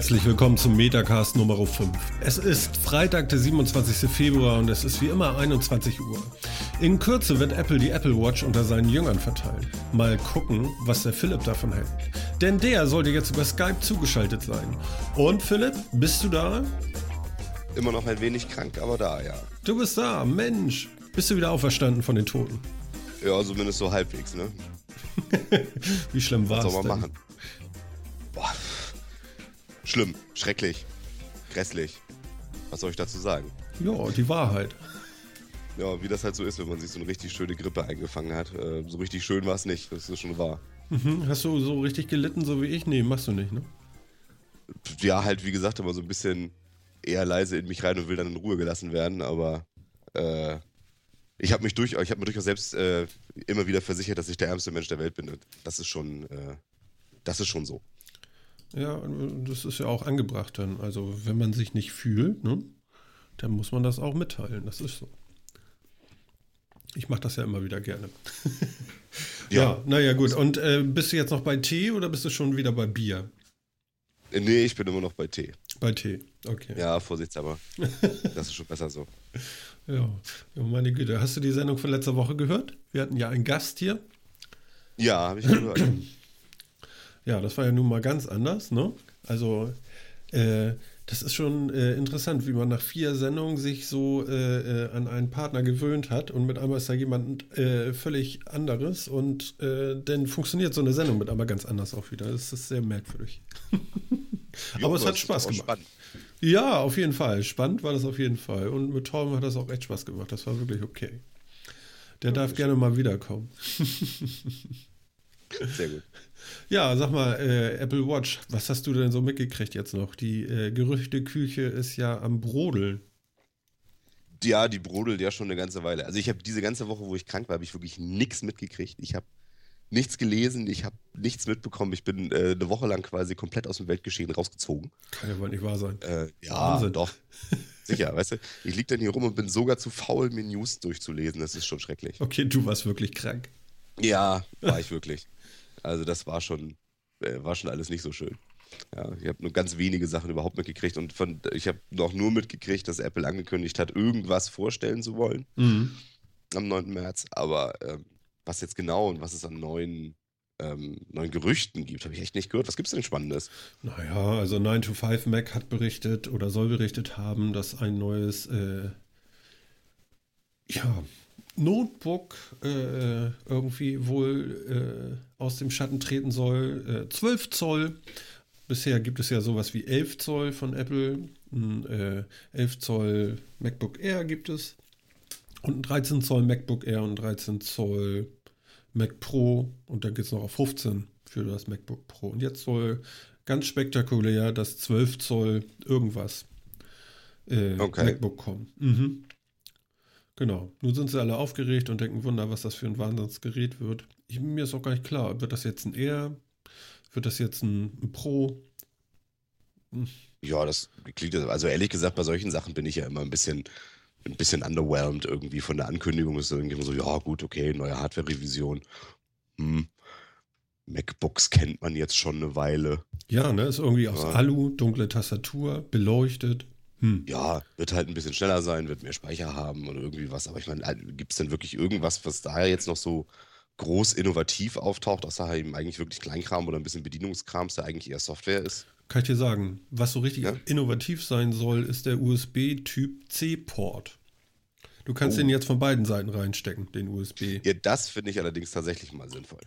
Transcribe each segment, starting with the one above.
Herzlich willkommen zum Metacast Nummer 5. Es ist Freitag, der 27. Februar und es ist wie immer 21 Uhr. In Kürze wird Apple die Apple Watch unter seinen Jüngern verteilen. Mal gucken, was der Philipp davon hält. Denn der sollte jetzt über Skype zugeschaltet sein. Und Philipp, bist du da? Immer noch ein wenig krank, aber da, ja. Du bist da, Mensch. Bist du wieder auferstanden von den Toten? Ja, zumindest so halbwegs, ne? wie schlimm war es? Was soll man machen? Schlimm, schrecklich, grässlich. Was soll ich dazu sagen? Ja, die Wahrheit. Ja, wie das halt so ist, wenn man sich so eine richtig schöne Grippe eingefangen hat. Äh, so richtig schön war es nicht, das ist schon wahr. Mhm. Hast du so richtig gelitten, so wie ich? Nee, machst du nicht, ne? Ja, halt, wie gesagt, immer so ein bisschen eher leise in mich rein und will dann in Ruhe gelassen werden, aber äh, ich habe mich durch, ich habe mir durchaus selbst äh, immer wieder versichert, dass ich der ärmste Mensch der Welt bin. Das ist schon, äh, das ist schon so. Ja, das ist ja auch angebracht dann. Also wenn man sich nicht fühlt, ne, dann muss man das auch mitteilen. Das ist so. Ich mache das ja immer wieder gerne. ja, ja naja, gut. Und äh, bist du jetzt noch bei Tee oder bist du schon wieder bei Bier? Äh, nee, ich bin immer noch bei Tee. Bei Tee, okay. Ja, vorsichtshalber. das ist schon besser so. Ja, meine Güte. Hast du die Sendung von letzter Woche gehört? Wir hatten ja einen Gast hier. Ja, habe ich gehört. Ja, das war ja nun mal ganz anders, ne? Also, äh, das ist schon äh, interessant, wie man nach vier Sendungen sich so äh, äh an einen Partner gewöhnt hat und mit einmal ist da jemand äh, völlig anderes und äh, dann funktioniert so eine Sendung mit einmal ganz anders auch wieder. Das ist sehr merkwürdig. jo, Aber es hat Spaß gemacht. Spannend. Ja, auf jeden Fall. Spannend war das auf jeden Fall. Und mit Torben hat das auch echt Spaß gemacht. Das war wirklich okay. Der ja, darf gerne mal wiederkommen. Sehr gut. Ja, sag mal, äh, Apple Watch, was hast du denn so mitgekriegt jetzt noch? Die äh, Gerüchteküche ist ja am Brodeln. Ja, die brodelt ja schon eine ganze Weile. Also ich habe diese ganze Woche, wo ich krank war, habe ich wirklich nichts mitgekriegt. Ich habe nichts gelesen, ich habe nichts mitbekommen. Ich bin äh, eine Woche lang quasi komplett aus dem Weltgeschehen rausgezogen. Kann ja wohl nicht wahr sein. Äh, ja, Wahnsinn. doch. Sicher, weißt du, ich liege dann hier rum und bin sogar zu faul, mir News durchzulesen. Das ist schon schrecklich. Okay, du warst wirklich krank. Ja, war ich wirklich. Also das war schon, äh, war schon alles nicht so schön. Ja, ich habe nur ganz wenige Sachen überhaupt mitgekriegt und von, ich habe noch nur mitgekriegt, dass Apple angekündigt hat, irgendwas vorstellen zu wollen mhm. am 9. März. Aber ähm, was jetzt genau und was es an neuen, ähm, neuen Gerüchten gibt, habe ich echt nicht gehört. Was gibt es denn Spannendes? Naja, also 9 to 5 Mac hat berichtet oder soll berichtet haben, dass ein neues äh, ja, Notebook äh, irgendwie wohl äh, aus dem Schatten treten soll. Äh, 12 Zoll. Bisher gibt es ja sowas wie 11 Zoll von Apple. Ein, äh, 11 Zoll MacBook Air gibt es. Und ein 13 Zoll MacBook Air und 13 Zoll Mac Pro. Und dann geht es noch auf 15 für das MacBook Pro. Und jetzt soll ganz spektakulär das 12 Zoll irgendwas äh, okay. MacBook kommen. Mhm. Genau. Nun sind sie alle aufgeregt und denken, Wunder, was das für ein Wahnsinnsgerät wird. Ich, mir ist auch gar nicht klar, wird das jetzt ein Air? Wird das jetzt ein, ein Pro? Hm. Ja, das klingt, also ehrlich gesagt, bei solchen Sachen bin ich ja immer ein bisschen, ein bisschen underwhelmed irgendwie von der Ankündigung. Ist irgendwie so, ja, gut, okay, neue Hardware-Revision. Hm. MacBooks kennt man jetzt schon eine Weile. Ja, ne, ist irgendwie aus ja. Alu, dunkle Tastatur, beleuchtet. Hm. Ja, wird halt ein bisschen schneller sein, wird mehr Speicher haben oder irgendwie was. Aber ich meine, gibt es denn wirklich irgendwas, was da jetzt noch so groß innovativ auftaucht, außer eben eigentlich wirklich Kleinkram oder ein bisschen Bedienungskrams, der eigentlich eher Software ist? Kann ich dir sagen, was so richtig ja? innovativ sein soll, ist der USB-Typ C-Port. Du kannst oh. den jetzt von beiden Seiten reinstecken, den USB. Ja, das finde ich allerdings tatsächlich mal sinnvoll.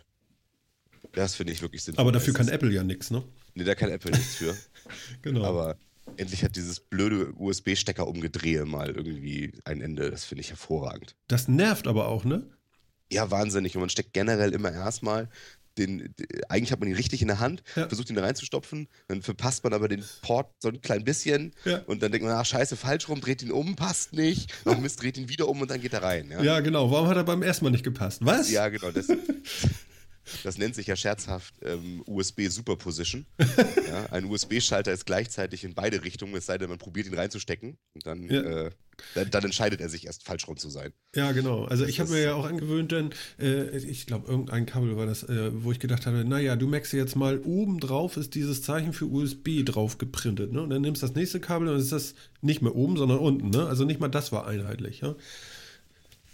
Das finde ich wirklich sinnvoll. Aber dafür kann Apple ja nichts, ne? Nee, da kann Apple nichts für. genau. Aber endlich hat dieses blöde USB-Stecker umgedrehe mal irgendwie ein Ende. Das finde ich hervorragend. Das nervt aber auch, ne? Ja, wahnsinnig. Und man steckt generell immer erstmal den, eigentlich hat man ihn richtig in der Hand, ja. versucht ihn da reinzustopfen, dann verpasst man aber den Port so ein klein bisschen ja. und dann denkt man, ach scheiße, falsch rum, dreht ihn um, passt nicht, noch Mist, dreht ihn wieder um und dann geht er rein. Ja, ja genau. Warum hat er beim ersten Mal nicht gepasst? Was? Ja, genau. Das, das nennt sich ja scherzhaft ähm, USB Superposition. ja, ein USB-Schalter ist gleichzeitig in beide Richtungen, es sei denn, man probiert ihn reinzustecken und dann, ja. äh, dann, dann, entscheidet er sich erst falsch rum zu sein. Ja, genau. Also ich habe mir ja auch angewöhnt, denn äh, ich glaube, irgendein Kabel war das, äh, wo ich gedacht habe, naja, du merkst jetzt mal, oben drauf ist dieses Zeichen für USB drauf geprintet. Ne? Und dann nimmst du das nächste Kabel und ist das nicht mehr oben, sondern unten. Ne? Also nicht mal das war einheitlich. Ja?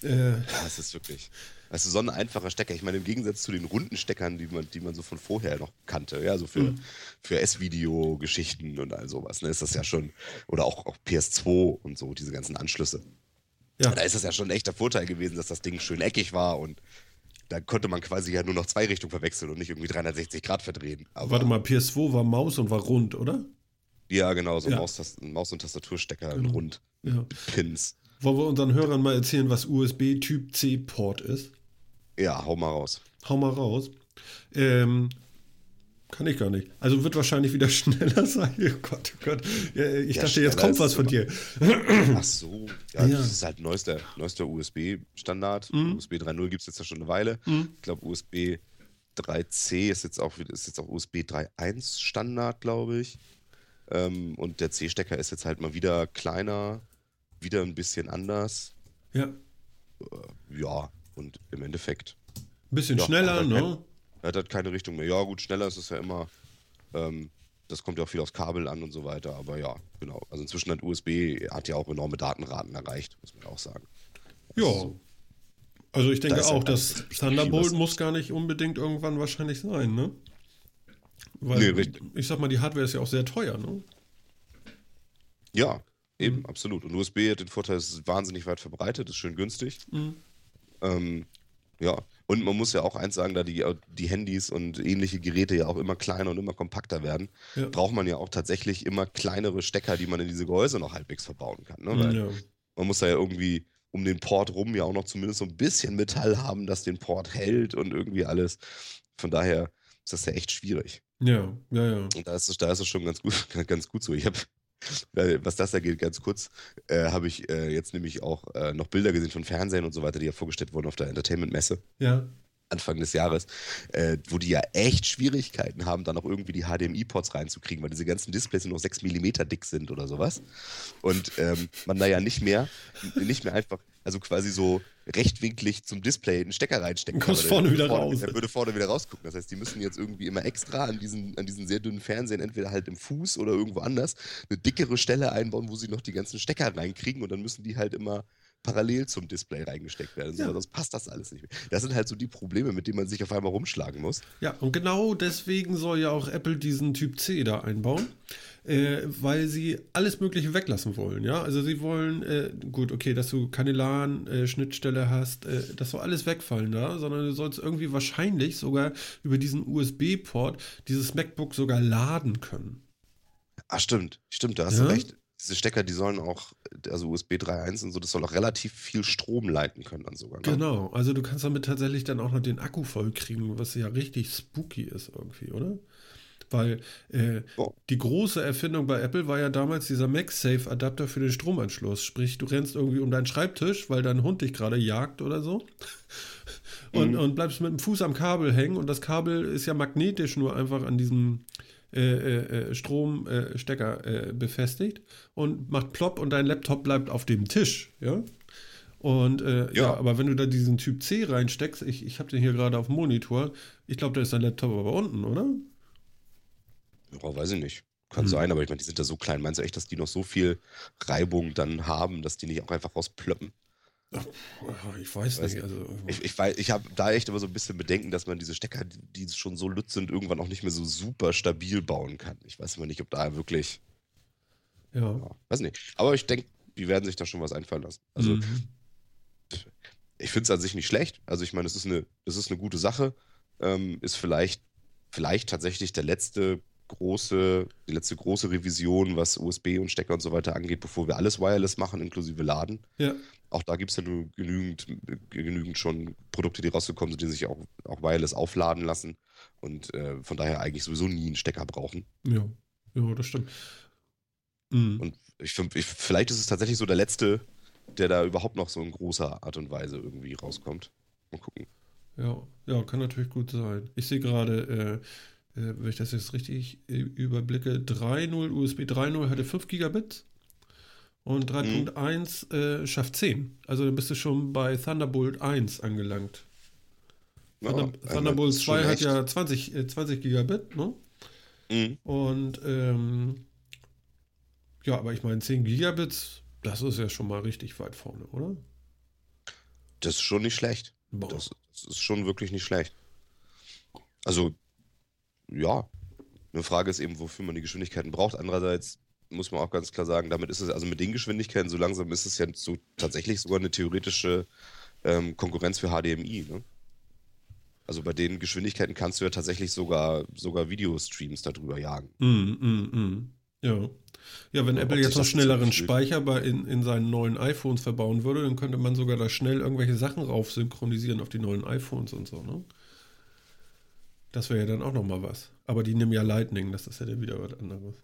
Äh, ja, es ist wirklich. Also so ein einfacher Stecker. Ich meine, im Gegensatz zu den runden Steckern, die man, die man so von vorher noch kannte, ja, so für, mhm. für S-Video-Geschichten und all sowas, ne, ist das ja schon, oder auch, auch PS2 und so, diese ganzen Anschlüsse. Ja. Da ist das ja schon ein echter Vorteil gewesen, dass das Ding schön eckig war und da konnte man quasi ja nur noch zwei Richtungen verwechseln und nicht irgendwie 360 Grad verdrehen. Aber Warte mal, PS2 war Maus und war rund, oder? Ja, genau, so ja. Maus, Maus, und Tastaturstecker genau. rund. Ja. Pins. Wollen wir unseren Hörern mal erzählen, was USB Typ C Port ist? Ja, hau mal raus. Hau mal raus. Ähm, kann ich gar nicht. Also wird wahrscheinlich wieder schneller sein. Oh Gott, oh Gott. Ich ja, dachte, jetzt kommt was von dir. Ach so. Ja, ja, das ist halt neuester, neuester USB-Standard. Mhm. USB 3.0 gibt es jetzt ja schon eine Weile. Mhm. Ich glaube, USB 3C ist jetzt auch, ist jetzt auch USB 3.1 Standard, glaube ich. Ähm, und der C-Stecker ist jetzt halt mal wieder kleiner, wieder ein bisschen anders. Ja. Äh, ja, und im Endeffekt. Ein bisschen ja, schneller, halt ne? Kein, er hat halt keine Richtung mehr. Ja, gut, schneller ist es ja immer. Ähm, das kommt ja auch viel aufs Kabel an und so weiter. Aber ja, genau. Also inzwischen hat USB, hat ja auch enorme Datenraten erreicht, muss man auch sagen. Ja. Also, also ich denke da auch, dass Thunderbolt muss gar nicht unbedingt irgendwann wahrscheinlich sein, ne? Weil, nee, ich sag mal, die Hardware ist ja auch sehr teuer, ne? Ja, eben, mhm. absolut. Und USB hat den Vorteil, es ist wahnsinnig weit verbreitet, ist schön günstig. Mhm. Ähm, ja, und man muss ja auch eins sagen, da die, die Handys und ähnliche Geräte ja auch immer kleiner und immer kompakter werden, ja. braucht man ja auch tatsächlich immer kleinere Stecker, die man in diese Gehäuse noch halbwegs verbauen kann. Ne? Weil ja. Man muss ja irgendwie um den Port rum ja auch noch zumindest so ein bisschen Metall haben, das den Port hält und irgendwie alles. Von daher ist das ja echt schwierig. Ja, ja, ja. Und da ist es, da ist es schon ganz gut, ganz gut so. Ich habe was das angeht, ganz kurz, äh, habe ich äh, jetzt nämlich auch äh, noch Bilder gesehen von Fernsehen und so weiter, die ja vorgestellt wurden auf der Entertainment-Messe. Ja. Anfang des Jahres, äh, wo die ja echt Schwierigkeiten haben, da noch irgendwie die HDMI-Ports reinzukriegen, weil diese ganzen Displays nur 6 mm dick sind oder sowas. Und ähm, man da ja nicht mehr, nicht mehr einfach, also quasi so rechtwinklig zum Display einen Stecker reinstecken kann. Kommst vorne wieder vorne, raus. Er würde vorne wieder rausgucken. Das heißt, die müssen jetzt irgendwie immer extra an diesen, an diesen sehr dünnen Fernsehen, entweder halt im Fuß oder irgendwo anders, eine dickere Stelle einbauen, wo sie noch die ganzen Stecker reinkriegen und dann müssen die halt immer parallel zum Display reingesteckt werden. Ja. Sonst passt das alles nicht mehr. Das sind halt so die Probleme, mit denen man sich auf einmal rumschlagen muss. Ja, und genau deswegen soll ja auch Apple diesen Typ C da einbauen. Äh, weil sie alles Mögliche weglassen wollen, ja. Also sie wollen, äh, gut, okay, dass du keine LAN-Schnittstelle hast, äh, das soll alles wegfallen da, sondern du sollst irgendwie wahrscheinlich sogar über diesen USB-Port dieses MacBook sogar laden können. Ah, stimmt, stimmt, da hast ja? du recht diese Stecker, die sollen auch, also USB 3.1 und so, das soll auch relativ viel Strom leiten können dann sogar. Ne? Genau, also du kannst damit tatsächlich dann auch noch den Akku voll kriegen, was ja richtig spooky ist irgendwie, oder? Weil äh, oh. die große Erfindung bei Apple war ja damals dieser MagSafe-Adapter für den Stromanschluss. Sprich, du rennst irgendwie um deinen Schreibtisch, weil dein Hund dich gerade jagt oder so. Und, mhm. und bleibst mit dem Fuß am Kabel hängen und das Kabel ist ja magnetisch nur einfach an diesem äh, äh, Stromstecker äh, befestigt und macht plopp und dein Laptop bleibt auf dem Tisch, ja. Und ja. ja. aber wenn du da diesen Typ C reinsteckst, ich, ich habe den hier gerade auf dem Monitor, ich glaube, da ist dein Laptop aber unten, oder? Ja, weiß ich nicht. Kann hm. sein, aber ich meine, die sind da so klein. Meinst du echt, dass die noch so viel Reibung dann haben, dass die nicht auch einfach rausplöppen? Ich weiß nicht. Also, ich, ich, ich habe da echt immer so ein bisschen Bedenken, dass man diese Stecker, die schon so lütt sind, irgendwann auch nicht mehr so super stabil bauen kann. Ich weiß immer nicht, ob da wirklich. Ja. ja weiß nicht. Aber ich denke, die werden sich da schon was einfallen lassen. Also, mhm. ich finde es an sich nicht schlecht. Also, ich meine, es ist eine, das ist eine gute Sache. Ähm, ist vielleicht, vielleicht tatsächlich der letzte große, die letzte große Revision, was USB und Stecker und so weiter angeht, bevor wir alles wireless machen, inklusive Laden. Ja. Auch da gibt es ja nur genügend, genügend schon Produkte, die rausgekommen sind, die sich auch, auch wireless aufladen lassen und äh, von daher eigentlich sowieso nie einen Stecker brauchen. Ja, ja, das stimmt. Mhm. Und ich finde, vielleicht ist es tatsächlich so der letzte, der da überhaupt noch so in großer Art und Weise irgendwie rauskommt. Mal gucken. ja, ja, kann natürlich gut sein. Ich sehe gerade, äh, äh, wenn ich das jetzt richtig äh, überblicke, 3.0 USB 3.0 hatte 5 Gigabit und 3.1 äh, schafft 10. Also dann bist du schon bei Thunderbolt 1 angelangt. Ja, Thunder, also Thunderbolt das ist schon 2 hat ja 20, äh, 20 Gigabit, ne? Mhm. Und ähm, ja, aber ich meine 10 Gigabits, das ist ja schon mal richtig weit vorne, oder? Das ist schon nicht schlecht. Das, das ist schon wirklich nicht schlecht. Also, ja. Eine Frage ist eben, wofür man die Geschwindigkeiten braucht. Andererseits muss man auch ganz klar sagen, damit ist es, also mit den Geschwindigkeiten so langsam ist es ja so tatsächlich sogar eine theoretische ähm, Konkurrenz für HDMI, ne? Also bei den Geschwindigkeiten kannst du ja tatsächlich sogar, sogar Videostreams darüber jagen. Mm, mm, mm. Ja. Ja, wenn Ja, Apple jetzt noch schnelleren Speicher bei in, in seinen neuen iPhones verbauen würde, dann könnte man sogar da schnell irgendwelche Sachen rauf synchronisieren auf die neuen iPhones und so, ne? Das wäre ja dann auch nochmal was. Aber die nehmen ja Lightning, das ist ja dann wieder was anderes.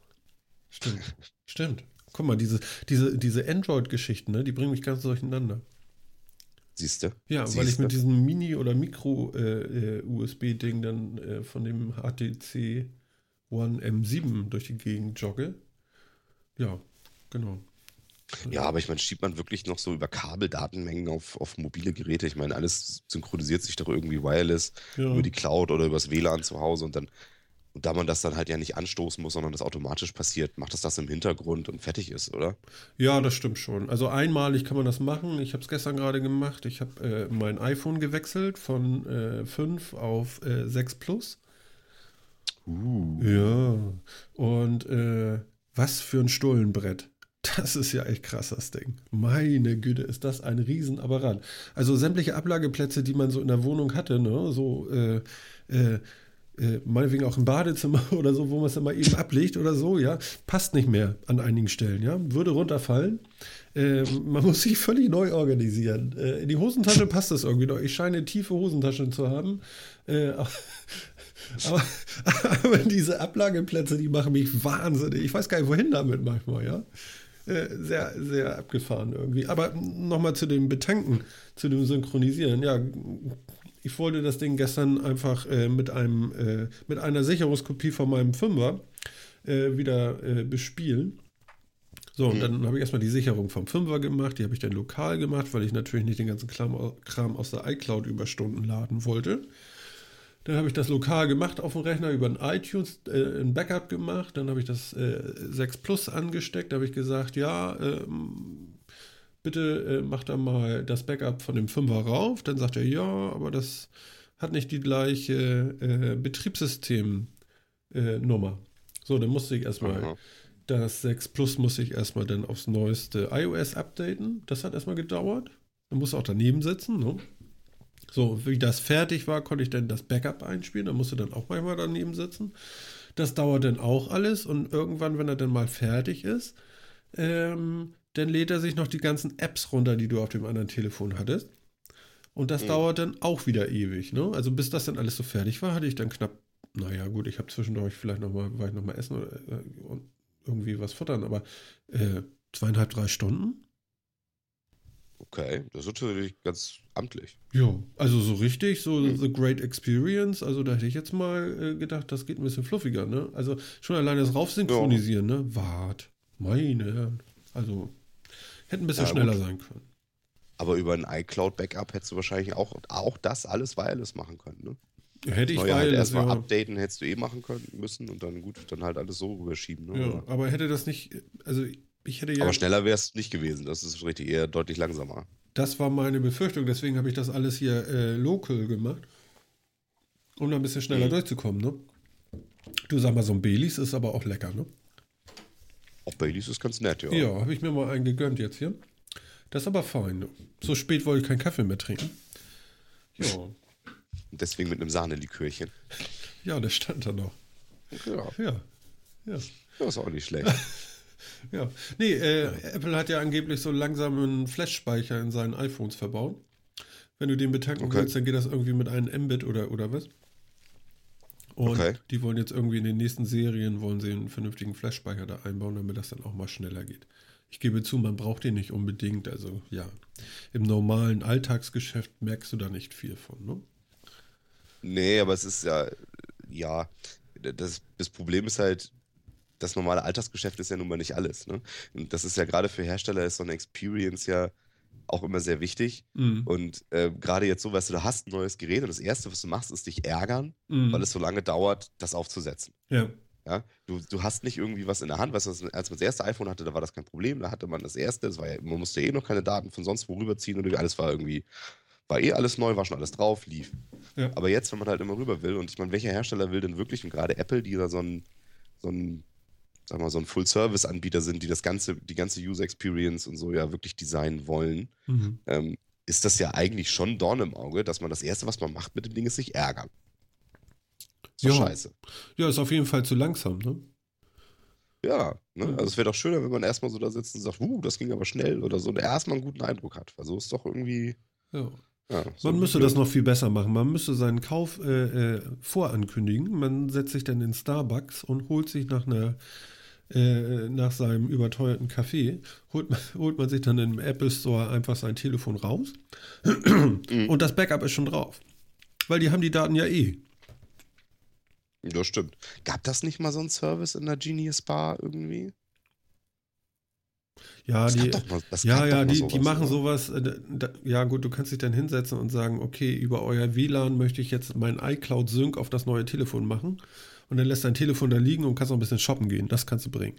Stimmt. Stimmt. Guck mal, diese, diese, diese Android-Geschichten, ne, die bringen mich ganz durcheinander. Siehst du? Ja, weil ich mit diesem Mini- oder Micro-USB-Ding dann äh, von dem HTC One M7 durch die Gegend jogge. Ja, genau. Ja, aber ich meine, schiebt man wirklich noch so über Kabeldatenmengen auf, auf mobile Geräte? Ich meine, alles synchronisiert sich doch irgendwie wireless Ja. über die Cloud oder übers WLAN zu Hause und dann, und da man das dann halt ja nicht anstoßen muss, sondern das automatisch passiert, macht es das im Hintergrund und fertig ist, oder? Ja, das stimmt schon. Also einmalig kann man das machen. Ich habe es gestern gerade gemacht. Ich habe äh, mein iPhone gewechselt von äh, 5 auf äh, 6 Plus. Uh. Ja. Und äh, was für ein Stullenbrett. Das ist ja echt krass, das Ding. Meine Güte, ist das ein Riesenapparat. Also sämtliche Ablageplätze, die man so in der Wohnung hatte, ne, so äh, äh, äh, meinetwegen auch im Badezimmer oder so, wo man es dann mal eben ablegt oder so, ja, passt nicht mehr an einigen Stellen, ja, würde runterfallen. Äh, man muss sich völlig neu organisieren. Äh, in die Hosentasche passt das irgendwie noch. Ich scheine tiefe Hosentaschen zu haben. Äh, aber, aber diese Ablageplätze, die machen mich wahnsinnig. Ich weiß gar nicht, wohin damit manchmal, ja. Äh, Sehr, sehr abgefahren irgendwie. Aber nochmal zu dem Betanken, zu dem Synchronisieren. Ja, ich wollte das Ding gestern einfach äh, mit einem, äh, mit einer Sicherungskopie von meinem Fünfer äh, wieder äh, bespielen. So, und dann habe ich erstmal die Sicherung vom Fünfer gemacht, die habe ich dann lokal gemacht, weil ich natürlich nicht den ganzen Kram, Kram aus der iCloud über Stunden laden wollte. Dann habe ich das lokal gemacht auf dem Rechner über ein iTunes, äh, ein Backup gemacht. Dann habe ich das äh, 6 Plus angesteckt. Da habe ich gesagt, ja, ähm, bitte äh, mach da mal das Backup von dem 5er rauf. Dann sagt er, ja, aber das hat nicht die gleiche äh, Betriebssystem-Nummer. so, dann musste ich erstmal Aha. das 6 Plus musste ich erstmal dann aufs neueste iOS updaten. Das hat erstmal gedauert. Dann musste auch daneben sitzen. Ne? So, wie das fertig war, konnte ich dann das Backup einspielen. Da musste dann auch manchmal daneben sitzen. Das dauert dann auch alles und irgendwann, wenn er dann mal fertig ist, ähm, dann lädt er sich noch die ganzen Apps runter, die du auf dem anderen Telefon hattest. Und das Mhm. dauert dann auch wieder ewig. Ne? Also bis das dann alles so fertig war, hatte ich dann knapp, naja gut, ich habe zwischendurch vielleicht nochmal, war ich nochmal essen oder äh, und irgendwie was futtern, aber äh, zweieinhalb, drei Stunden? Okay, das ist natürlich ganz amtlich. Ja, also so richtig, so Mhm. The Great Experience, also da hätte ich jetzt mal äh, gedacht, das geht ein bisschen fluffiger, ne? Also schon alleine das Raufsynchronisieren, ne? Wart, meine Herren. Also hätte ein bisschen Ja, schneller gut. sein können. Aber über ein iCloud-Backup hättest du wahrscheinlich auch, auch das alles wireless machen können, ne? Hätte ich Neue halt weil, das erstmal ja, updaten hättest du eh machen können müssen und dann gut, dann halt alles so rüberschieben. Ne? ja, Aber- aber hätte das nicht, also ich hätte ja, Aber schneller wäre es nicht gewesen, das ist richtig, eher deutlich langsamer. das war meine Befürchtung, deswegen habe ich das alles hier äh, local gemacht, um da ein bisschen schneller Mhm. durchzukommen, ne? Du sag mal, so ein Baileys ist aber auch lecker, ne? Auch Baileys ist ganz nett, ja. Ja, habe ich mir mal einen gegönnt jetzt hier. Das ist aber fein. ne? So spät wollte ich keinen Kaffee mehr trinken. Ja, Und deswegen mit einem Sahnelikörchen. ja, der stand da noch. Ja, Ja, ja, das ist auch nicht schlecht. ja. Nee, äh, Apple hat ja angeblich so langsamen Flash-Speicher in seinen iPhones verbaut. Wenn du den betanken Okay. willst, dann geht das irgendwie mit einem Mbit oder, oder was? Und Okay. die wollen jetzt irgendwie in den nächsten Serien wollen sie einen vernünftigen Flash-Speicher da einbauen, damit das dann auch mal schneller geht. Ich gebe zu, man braucht den nicht unbedingt. Also ja, im normalen Alltagsgeschäft merkst du da nicht viel von. Ne? Nee, aber es ist ja, ja, das, das Problem ist halt, das normale Alltagsgeschäft ist ja nun mal nicht alles. Ne? Und das ist ja gerade für Hersteller ist so eine Experience ja auch immer sehr wichtig. Mhm. Und äh, gerade jetzt so, weißt du, du hast ein neues Gerät und das Erste, was du machst, ist dich ärgern, Mhm. weil es so lange dauert, das aufzusetzen. Ja. Ja, du, du hast nicht irgendwie was in der Hand, weißt du, als man das erste iPhone hatte, da war das kein Problem, da hatte man das erste, das war ja, man musste eh noch keine Daten von sonst wo rüberziehen und alles war irgendwie, war eh alles neu, war schon alles drauf, lief. Ja. Aber jetzt, wenn man halt immer rüber will, und ich meine, welcher Hersteller will denn wirklich, und gerade Apple, die da so ein, so ein, sag mal, so ein Full-Service-Anbieter sind, die das ganze, die ganze User Experience und so ja wirklich designen wollen, Mhm. ähm, ist das ja eigentlich schon Dorn im Auge, dass man das Erste, was man macht mit dem Ding, ist sich ärgern. So Ja. scheiße. ja, ist auf jeden Fall zu langsam, ne? Ja, ne? Mhm. also es wäre doch schöner, wenn man erstmal so da sitzt und sagt, uh, das ging aber schnell oder so, und erstmal einen guten Eindruck hat. Weil so ist doch irgendwie. Ja. Ja, so Man müsste das noch viel besser machen. Man müsste seinen Kauf äh, äh, vorankündigen. Man setzt sich dann in Starbucks und holt sich nach einer äh, nach seinem überteuerten Kaffee, holt, man- holt man sich dann im Apple Store einfach sein Telefon raus Mhm. und das Backup ist schon drauf. Weil die haben die Daten ja eh. Ja, stimmt. Gab das nicht mal so einen Service in der Genius Bar irgendwie? Ja, Das die, mal, das ja, ja, die, sowas, die machen oder? sowas. Äh, da, ja, gut, du kannst dich dann hinsetzen und sagen, okay, über euer WLAN möchte ich jetzt mein iCloud Sync auf das neue Telefon machen. Und dann lässt dein Telefon da liegen und kannst noch ein bisschen shoppen gehen. Das kannst du bringen.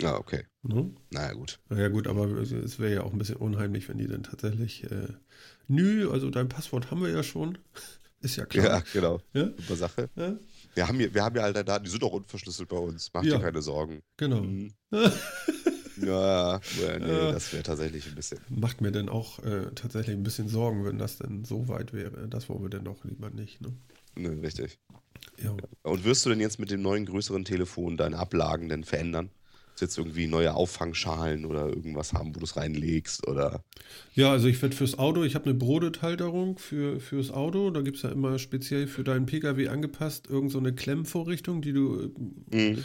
Ja, okay. Ne? Naja, gut. Naja, gut, aber es wäre ja auch ein bisschen unheimlich, wenn die dann tatsächlich. Äh, nö, also dein Passwort haben wir ja schon. Ist ja Ja, klar. genau. Ja? Super Sache. Ja, Wir haben, hier, wir haben ja all deine Daten, die sind auch unverschlüsselt bei uns. Mach Ja. dir keine Sorgen. genau. Mhm. Ja, ja, nee, Ja. das wäre tatsächlich ein bisschen. Macht mir dann auch äh, tatsächlich ein bisschen Sorgen, wenn das denn so weit wäre. Das wollen wir denn doch lieber nicht. Ne? Ne, richtig. Ja. Und wirst du denn jetzt mit dem neuen größeren Telefon deine Ablagen denn verändern? Jetzt irgendwie neue Auffangschalen oder irgendwas haben, wo du es reinlegst? Oder Ja, also ich werde fürs Auto, ich habe eine Brodethalterung für, fürs Auto. Da gibt es ja immer speziell für deinen Pkw angepasst irgend so eine Klemmvorrichtung, die du, Mhm.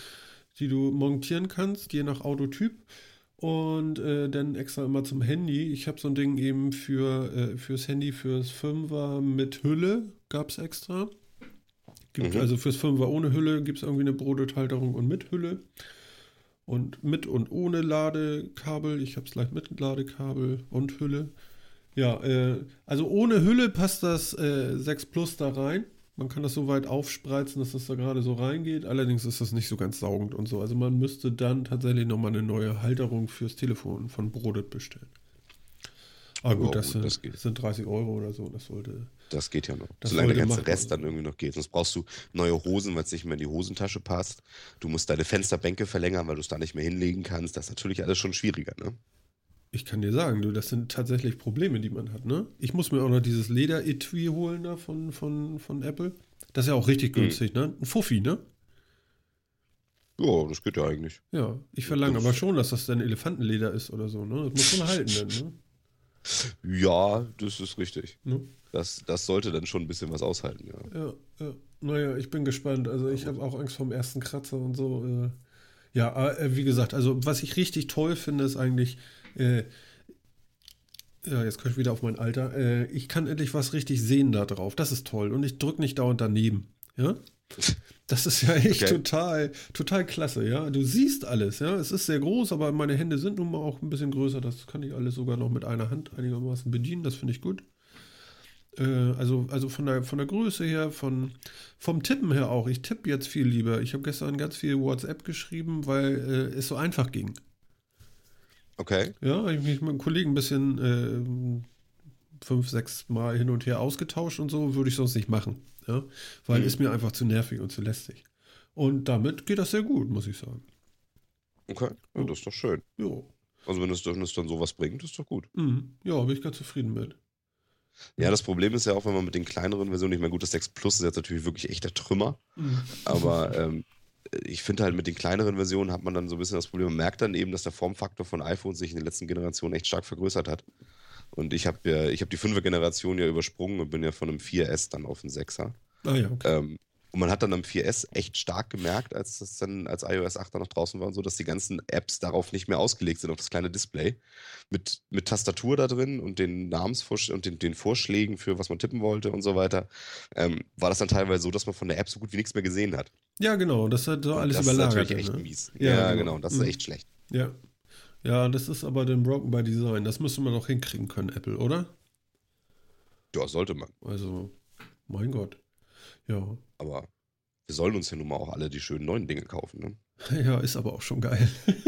die du montieren kannst, je nach Autotyp. Und äh, dann extra immer zum Handy. Ich habe so ein Ding eben für, äh, fürs Handy, fürs Fünfer mit Hülle gab es extra. Gibt, Mhm. Also fürs Fünfer ohne Hülle gibt es irgendwie eine Brodethalterung und mit Hülle. Und mit und ohne Ladekabel. Ich habe es gleich mit Ladekabel und Hülle. Ja, äh, also ohne Hülle passt das äh, 6 Plus da rein. Man kann das so weit aufspreizen, dass das da gerade so reingeht. Allerdings ist das nicht so ganz saugend und so. Also man müsste dann tatsächlich nochmal eine neue Halterung fürs Telefon von Brodet bestellen. Aber gut, Ja, das, sind, das geht. das sind 30 Euro oder so. Das sollte. das geht ja noch. Solange der ganze machbar Rest dann irgendwie noch geht. Sonst brauchst du neue Hosen, weil es nicht mehr in die Hosentasche passt. Du musst deine Fensterbänke verlängern, weil du es da nicht mehr hinlegen kannst. Das ist natürlich alles schon schwieriger, ne? Ich kann dir sagen, du, das sind tatsächlich Probleme, die man hat, ne? Ich muss mir auch noch dieses Leder-Etui holen da von, von, von Apple. Das ist ja auch richtig Mhm. günstig, ne? Ein Fuffi, ne? Ja, das geht ja eigentlich. Ja, ich verlange aber schon, dass das dann Elefantenleder ist oder so, ne? Das muss schon halten dann, Ja, das ist richtig. ne? Das, das sollte dann schon ein bisschen was aushalten, ja. Ja, ja. Naja, ich bin gespannt. Also ich habe auch Angst vom ersten Kratzer und so. Äh. Ja, aber, äh, wie gesagt, also was ich richtig toll finde, ist eigentlich, äh, ja, jetzt komme ich wieder auf mein Alter. Äh, ich kann endlich was richtig sehen da drauf. Das ist toll. Und ich drücke nicht dauernd daneben. Ja? Das ist ja echt Okay. total, total klasse, ja. Du siehst alles, ja. Es ist sehr groß, aber meine Hände sind nun mal auch ein bisschen größer. Das kann ich alles sogar noch mit einer Hand einigermaßen bedienen. Das finde ich gut. Äh, also, also von der, von der Größe her, von, vom Tippen her auch. Ich tippe jetzt viel lieber. Ich habe gestern ganz viel WhatsApp geschrieben, weil äh, es so einfach ging. Okay. Ja, habe ich mich mit einem Kollegen ein bisschen äh, fünf, sechs Mal hin und her ausgetauscht und so, würde ich sonst nicht machen. Ja? Weil Mhm. ist mir einfach zu nervig und zu lästig. Und damit geht das sehr gut, muss ich sagen. Okay. Ja, das ist doch schön. Jo. Also wenn es, wenn es dann sowas bringt, ist doch gut. Mhm. Ja, bin ich ganz zufrieden mit. Ja, das Problem ist ja auch, wenn man mit den kleineren Versionen, ich meine, gut, das 6 Plus ist jetzt natürlich wirklich echt der Trümmer, Mhm. aber ähm, ich finde halt mit den kleineren Versionen hat man dann so ein bisschen das Problem, man merkt dann eben, dass der Formfaktor von iPhone sich in den letzten Generationen echt stark vergrößert hat. Und ich habe ja, ich habe die 5er Generation ja übersprungen und bin ja von einem 4S dann auf einen 6er. Ah ja, okay. Ähm, Und man hat dann am 4S echt stark gemerkt, als das dann als iOS 8 dann noch draußen war und so, dass die ganzen Apps darauf nicht mehr ausgelegt sind, auf das kleine Display. Mit, mit Tastatur da drin und den Namensvorsch und den, den Vorschlägen für was man tippen wollte und so weiter, ähm, war das dann teilweise so, dass man von der App so gut wie nichts mehr gesehen hat. Ja, genau, das hat so alles das überlagert. ist natürlich echt ne? mies. Ja, Ja, genau. genau, das Mhm. ist echt schlecht. Ja. Ja, das ist aber dann broken by design. Das müsste man doch hinkriegen können, Apple, oder? Ja, sollte man. Also, mein Gott. Ja. Aber wir sollen uns ja nun mal auch alle die schönen neuen Dinge kaufen. Ne? Ja, ist aber auch schon geil.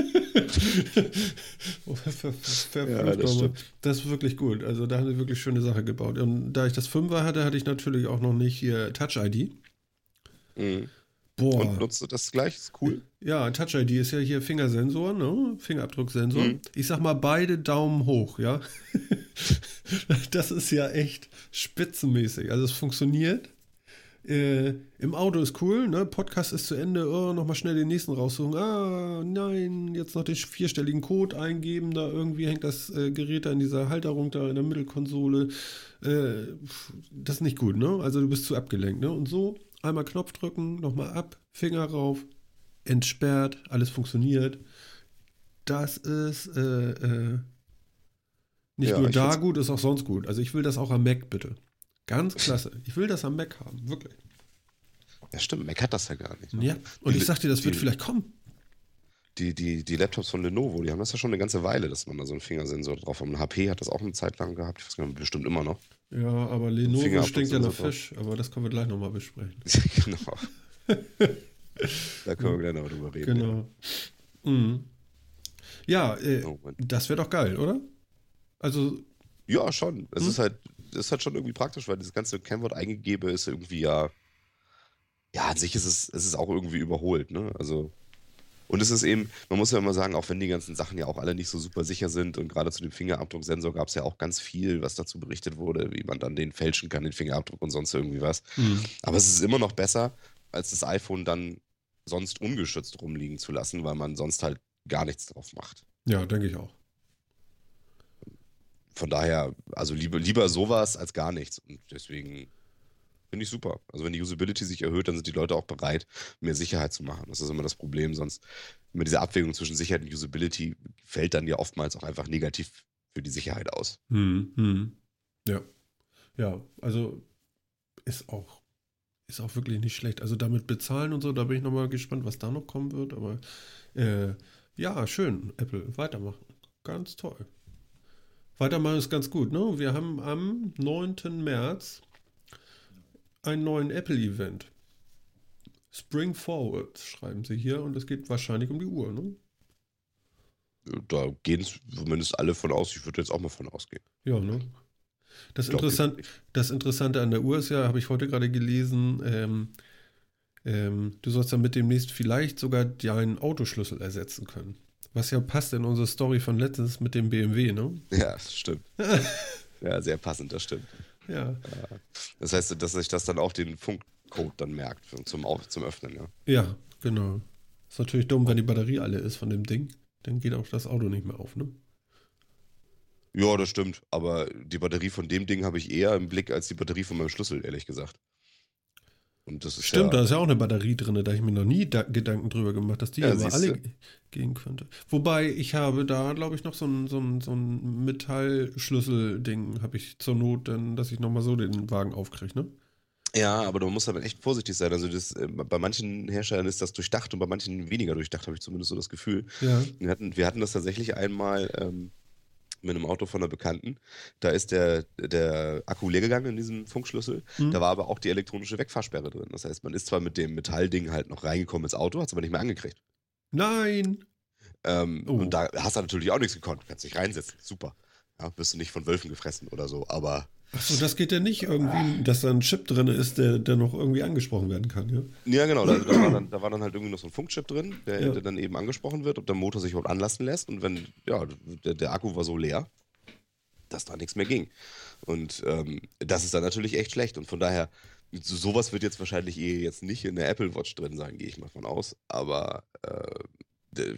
Oh, ver- ver- Ja, das das ist wirklich gut. Also da haben sie wirklich schöne Sache gebaut. Und da ich das 5er hatte, hatte ich natürlich auch noch nicht hier Touch-ID. Mhm. Boah. Und nutzt du das gleich? Ist cool. Ja, Touch-ID ist ja hier Fingersensor, ne? Fingerabdrucksensor. Mhm. Ich sag mal beide Daumen hoch, ja? das ist ja echt spitzenmäßig. Also es funktioniert. Äh, Im Auto ist cool, ne? Podcast ist zu Ende, oh, nochmal schnell den nächsten raussuchen. Ah, nein, jetzt noch den vierstelligen Code eingeben, da irgendwie hängt das äh, Gerät da in dieser Halterung da in der Mittelkonsole. Äh, das ist nicht gut, ne? Also du bist zu abgelenkt, ne? Und so, einmal Knopf drücken, nochmal ab, Finger rauf, entsperrt, alles funktioniert. Das ist äh, äh, nicht Ja, nur da gut, ist auch sonst gut. Also ich will das auch am Mac, bitte. Ganz klasse. Ich will das am Mac haben, wirklich. Ja, stimmt. Mac hat das ja gar nicht. Ne? Ja. Und Die- ich sag dir, das wird die- vielleicht kommen. Die, die, die Laptops von Lenovo, die haben das ja schon eine ganze Weile, dass man da so einen Fingersensor drauf hat. Ein HP hat das auch eine Zeit lang gehabt. Ich weiß gar nicht, bestimmt immer noch. Ja, aber Lenovo stinkt ja nach. Fisch, aber das können wir gleich nochmal besprechen. genau. da können wir gleich noch drüber reden. Genau. Mhm. Ja, äh, Oh, das wäre doch geil, oder? Also, Ja, schon. Es Hm? ist halt, es ist halt schon irgendwie praktisch, weil das ganze Kennwort eingegebe ist irgendwie ja, ja, an sich ist es, es ist auch irgendwie überholt, ne? Also, und es ist eben, man muss ja immer sagen, auch wenn die ganzen Sachen ja auch alle nicht so super sicher sind und gerade zu dem Fingerabdrucksensor gab es ja auch ganz viel, was dazu berichtet wurde, wie man dann den fälschen kann, den Fingerabdruck und sonst irgendwie was. hm. Aber es ist immer noch besser, als das iPhone dann sonst ungeschützt rumliegen zu lassen, weil man sonst halt gar nichts drauf macht. ja, denke ich auch. Von daher, also lieber, lieber sowas als gar nichts. Und deswegen finde ich super. Also wenn die Usability sich erhöht, dann sind die Leute auch bereit, mehr Sicherheit zu machen. Das ist immer das Problem. Sonst, immer diese Abwägung zwischen Sicherheit und Usability fällt dann ja oftmals auch einfach negativ für die Sicherheit aus. Hm, hm. Ja. Ja, also ist auch, ist auch wirklich nicht schlecht. Also damit bezahlen und so, da bin ich nochmal gespannt, was da noch kommen wird. Aber äh, ja, schön, Apple, weitermachen. Ganz toll. Weitermachen ist ganz gut, ne? Wir haben am 9. März einen neuen Apple-Event. Spring Forward, schreiben sie hier, und es geht wahrscheinlich um die Uhr, ne? Da gehen zumindest alle von aus. Ich würde jetzt auch mal von ausgehen. Ja, ne? Das, Interessant, das Interessante an der Uhr ist ja, habe ich heute gerade gelesen, ähm, ähm, du sollst dann mit demnächst vielleicht sogar deinen Autoschlüssel ersetzen können. Was ja passt in unsere Story von letztens mit dem BMW, ne? Ja, das stimmt. ja, sehr passend, das stimmt. Ja. Das heißt, dass sich das dann auch den Funkcode dann merkt zum, zum Öffnen, ja. Ja, genau. Ist natürlich dumm, wenn die Batterie alle ist von dem Ding. Dann geht auch das Auto nicht mehr auf, ne? Ja, das stimmt. Aber die Batterie von dem Ding habe ich eher im Blick als die Batterie von meinem Schlüssel, ehrlich gesagt. Und das ist Stimmt, ja, da ist ja auch eine Batterie drin, da habe ich mir noch nie da Gedanken drüber gemacht, dass die Ja, aber alle gehen könnte. Wobei ich habe da, glaube ich, noch so ein, so ein, so ein Metallschlüssel-Ding, habe ich zur Not, dann, dass ich nochmal so den Wagen aufkriege, ne? Ja, aber du musst damit echt vorsichtig sein. Also das, äh, bei manchen Herstellern ist das durchdacht und bei manchen weniger durchdacht, habe ich zumindest so das Gefühl. Ja. Wir hatten, wir hatten das tatsächlich einmal ähm, mit einem Auto von einer Bekannten. Da ist der, der Akku leer gegangen in diesem Funkschlüssel. Hm. Da war aber auch die elektronische Wegfahrsperre drin. Das heißt, man ist zwar mit dem Metallding halt noch reingekommen ins Auto, hat es aber nicht mehr angekriegt. Nein! Ähm, Oh. Und da hast du natürlich auch nichts gekonnt. Kannst dich reinsetzen. Super. Ja, bist du nicht von Wölfen gefressen oder so. Aber Achso, das geht ja nicht irgendwie, dass da ein Chip drin ist, der, der noch irgendwie angesprochen werden kann, ja? Ja, genau. Da, da, war dann, da war dann halt irgendwie noch so ein Funkchip drin, der, Ja. der dann eben angesprochen wird, ob der Motor sich überhaupt anlassen lässt. Und wenn, ja, der, der Akku war so leer, dass da nichts mehr ging. Und ähm, das ist dann natürlich echt schlecht. Und von daher, so, sowas wird jetzt wahrscheinlich eh jetzt nicht in der Apple Watch drin sein, gehe ich mal von aus. Aber äh,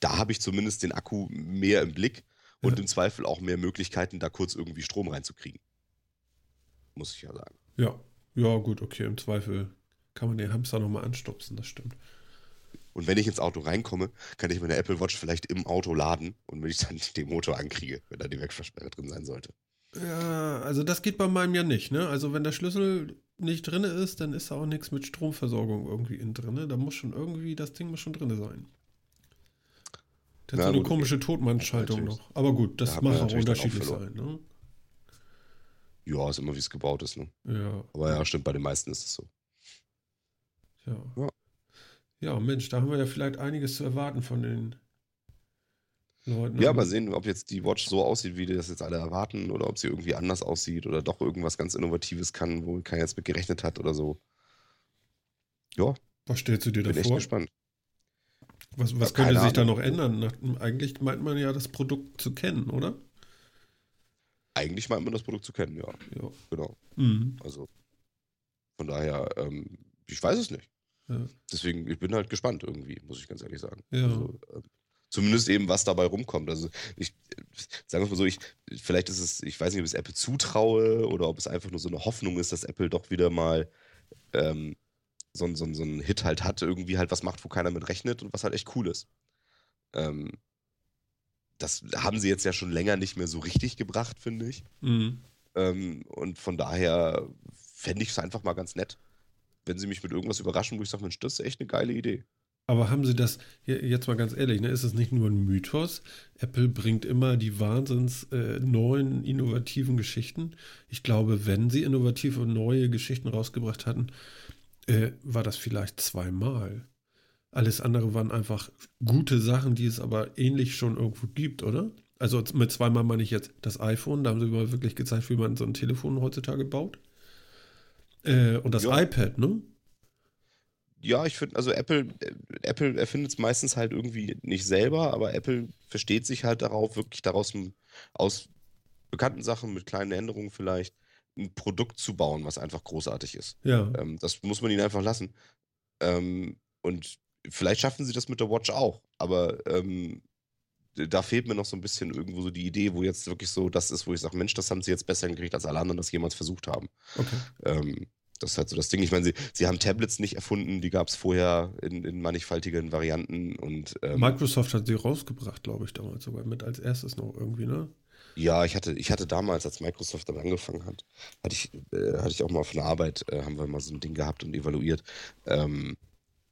da habe ich zumindest den Akku mehr im Blick und Ja. im Zweifel auch mehr Möglichkeiten, da kurz irgendwie Strom reinzukriegen. Muss ich ja sagen. Ja. Ja, gut, okay, im Zweifel kann man den Hamster nochmal anstupsen, das stimmt. Und wenn ich ins Auto reinkomme, kann ich meine Apple Watch vielleicht im Auto laden und wenn ich dann den Motor ankriege, wenn da die Wegversperre drin sein sollte. Ja, also das geht bei meinem ja nicht, ne? Also wenn der Schlüssel nicht drin ist, dann ist da auch nichts mit Stromversorgung irgendwie innen drin. Ne? Da muss schon irgendwie, das Ding muss schon drin sein. Das hat so eine gut, komische Totmannschaltung noch. Aber gut, das da mag auch unterschiedlich sein, ne? Ja, ist immer wie es gebaut ist, ne? Ja. Aber ja, stimmt, bei den meisten ist es so. Ja. ja. Ja, Mensch, da haben wir ja vielleicht einiges zu erwarten von den Leuten. Ja, mal sehen, ob jetzt die Watch so aussieht, wie die das jetzt alle erwarten, oder ob sie irgendwie anders aussieht oder doch irgendwas ganz Innovatives kann, wo keiner jetzt mit gerechnet hat oder so. Ja. Was stellst du dir da vor? Bin echt gespannt. Was, was könnte sich da noch ändern? Eigentlich meint man ja, das Produkt zu kennen, oder? Eigentlich meint man das Produkt zu kennen, ja. Ja. Genau. Mhm. Also von daher, ähm, ich weiß es nicht. Ja. Deswegen, ich bin halt gespannt irgendwie, muss ich ganz ehrlich sagen. Ja. Also, äh, zumindest eben, was dabei rumkommt. Also ich, sagen wir mal so, ich, vielleicht ist es, ich weiß nicht, ob ich es Apple zutraue oder ob es einfach nur so eine Hoffnung ist, dass Apple doch wieder mal ähm, so, so, so einen Hit halt hat, irgendwie halt was macht, wo keiner mit rechnet und was halt echt cool ist. Ähm, das haben sie jetzt ja schon länger nicht mehr so richtig gebracht, finde ich. Mhm. Ähm, und von daher fände ich es einfach mal ganz nett wenn sie mich mit irgendwas überraschen, wo ich sage, Mensch, das ist echt eine geile Idee. Aber haben sie das, jetzt mal ganz ehrlich, ne, ist es nicht nur ein Mythos? Apple bringt immer die wahnsinns äh, neuen, innovativen Geschichten. Ich glaube, wenn sie innovative und neue Geschichten rausgebracht hatten, äh, war das vielleicht zweimal. Alles andere waren einfach gute Sachen, die es aber ähnlich schon irgendwo gibt, oder? Also mit zweimal meine ich jetzt das iPhone, da haben sie mal wirklich gezeigt, wie man so ein Telefon heutzutage baut. Äh, und das ja. iPad, ne? Ja, ich finde, also Apple, äh, Apple erfindet es meistens halt irgendwie nicht selber, aber Apple versteht sich halt darauf, wirklich daraus aus bekannten Sachen mit kleinen Änderungen vielleicht ein Produkt zu bauen, was einfach großartig ist. Ja. Ähm, das muss man ihnen einfach lassen. Ähm, und vielleicht schaffen sie das mit der Watch auch, aber ähm, da fehlt mir noch so ein bisschen irgendwo so die Idee, wo jetzt wirklich so das ist, wo ich sage, Mensch, das haben sie jetzt besser hingekriegt, als alle anderen das jemals versucht haben. Okay. Ähm, das ist halt so das Ding. Ich meine, sie, sie haben Tablets nicht erfunden, die gab es vorher in, in mannigfaltigen Varianten und ähm, Microsoft hat sie rausgebracht, glaube ich, damals sogar mit als erstes noch irgendwie, ne? Ja, ich hatte, ich hatte damals, als Microsoft dann angefangen hat, hatte ich, äh, hatte ich auch mal von der Arbeit, äh, haben wir mal so ein Ding gehabt und evaluiert. Ähm,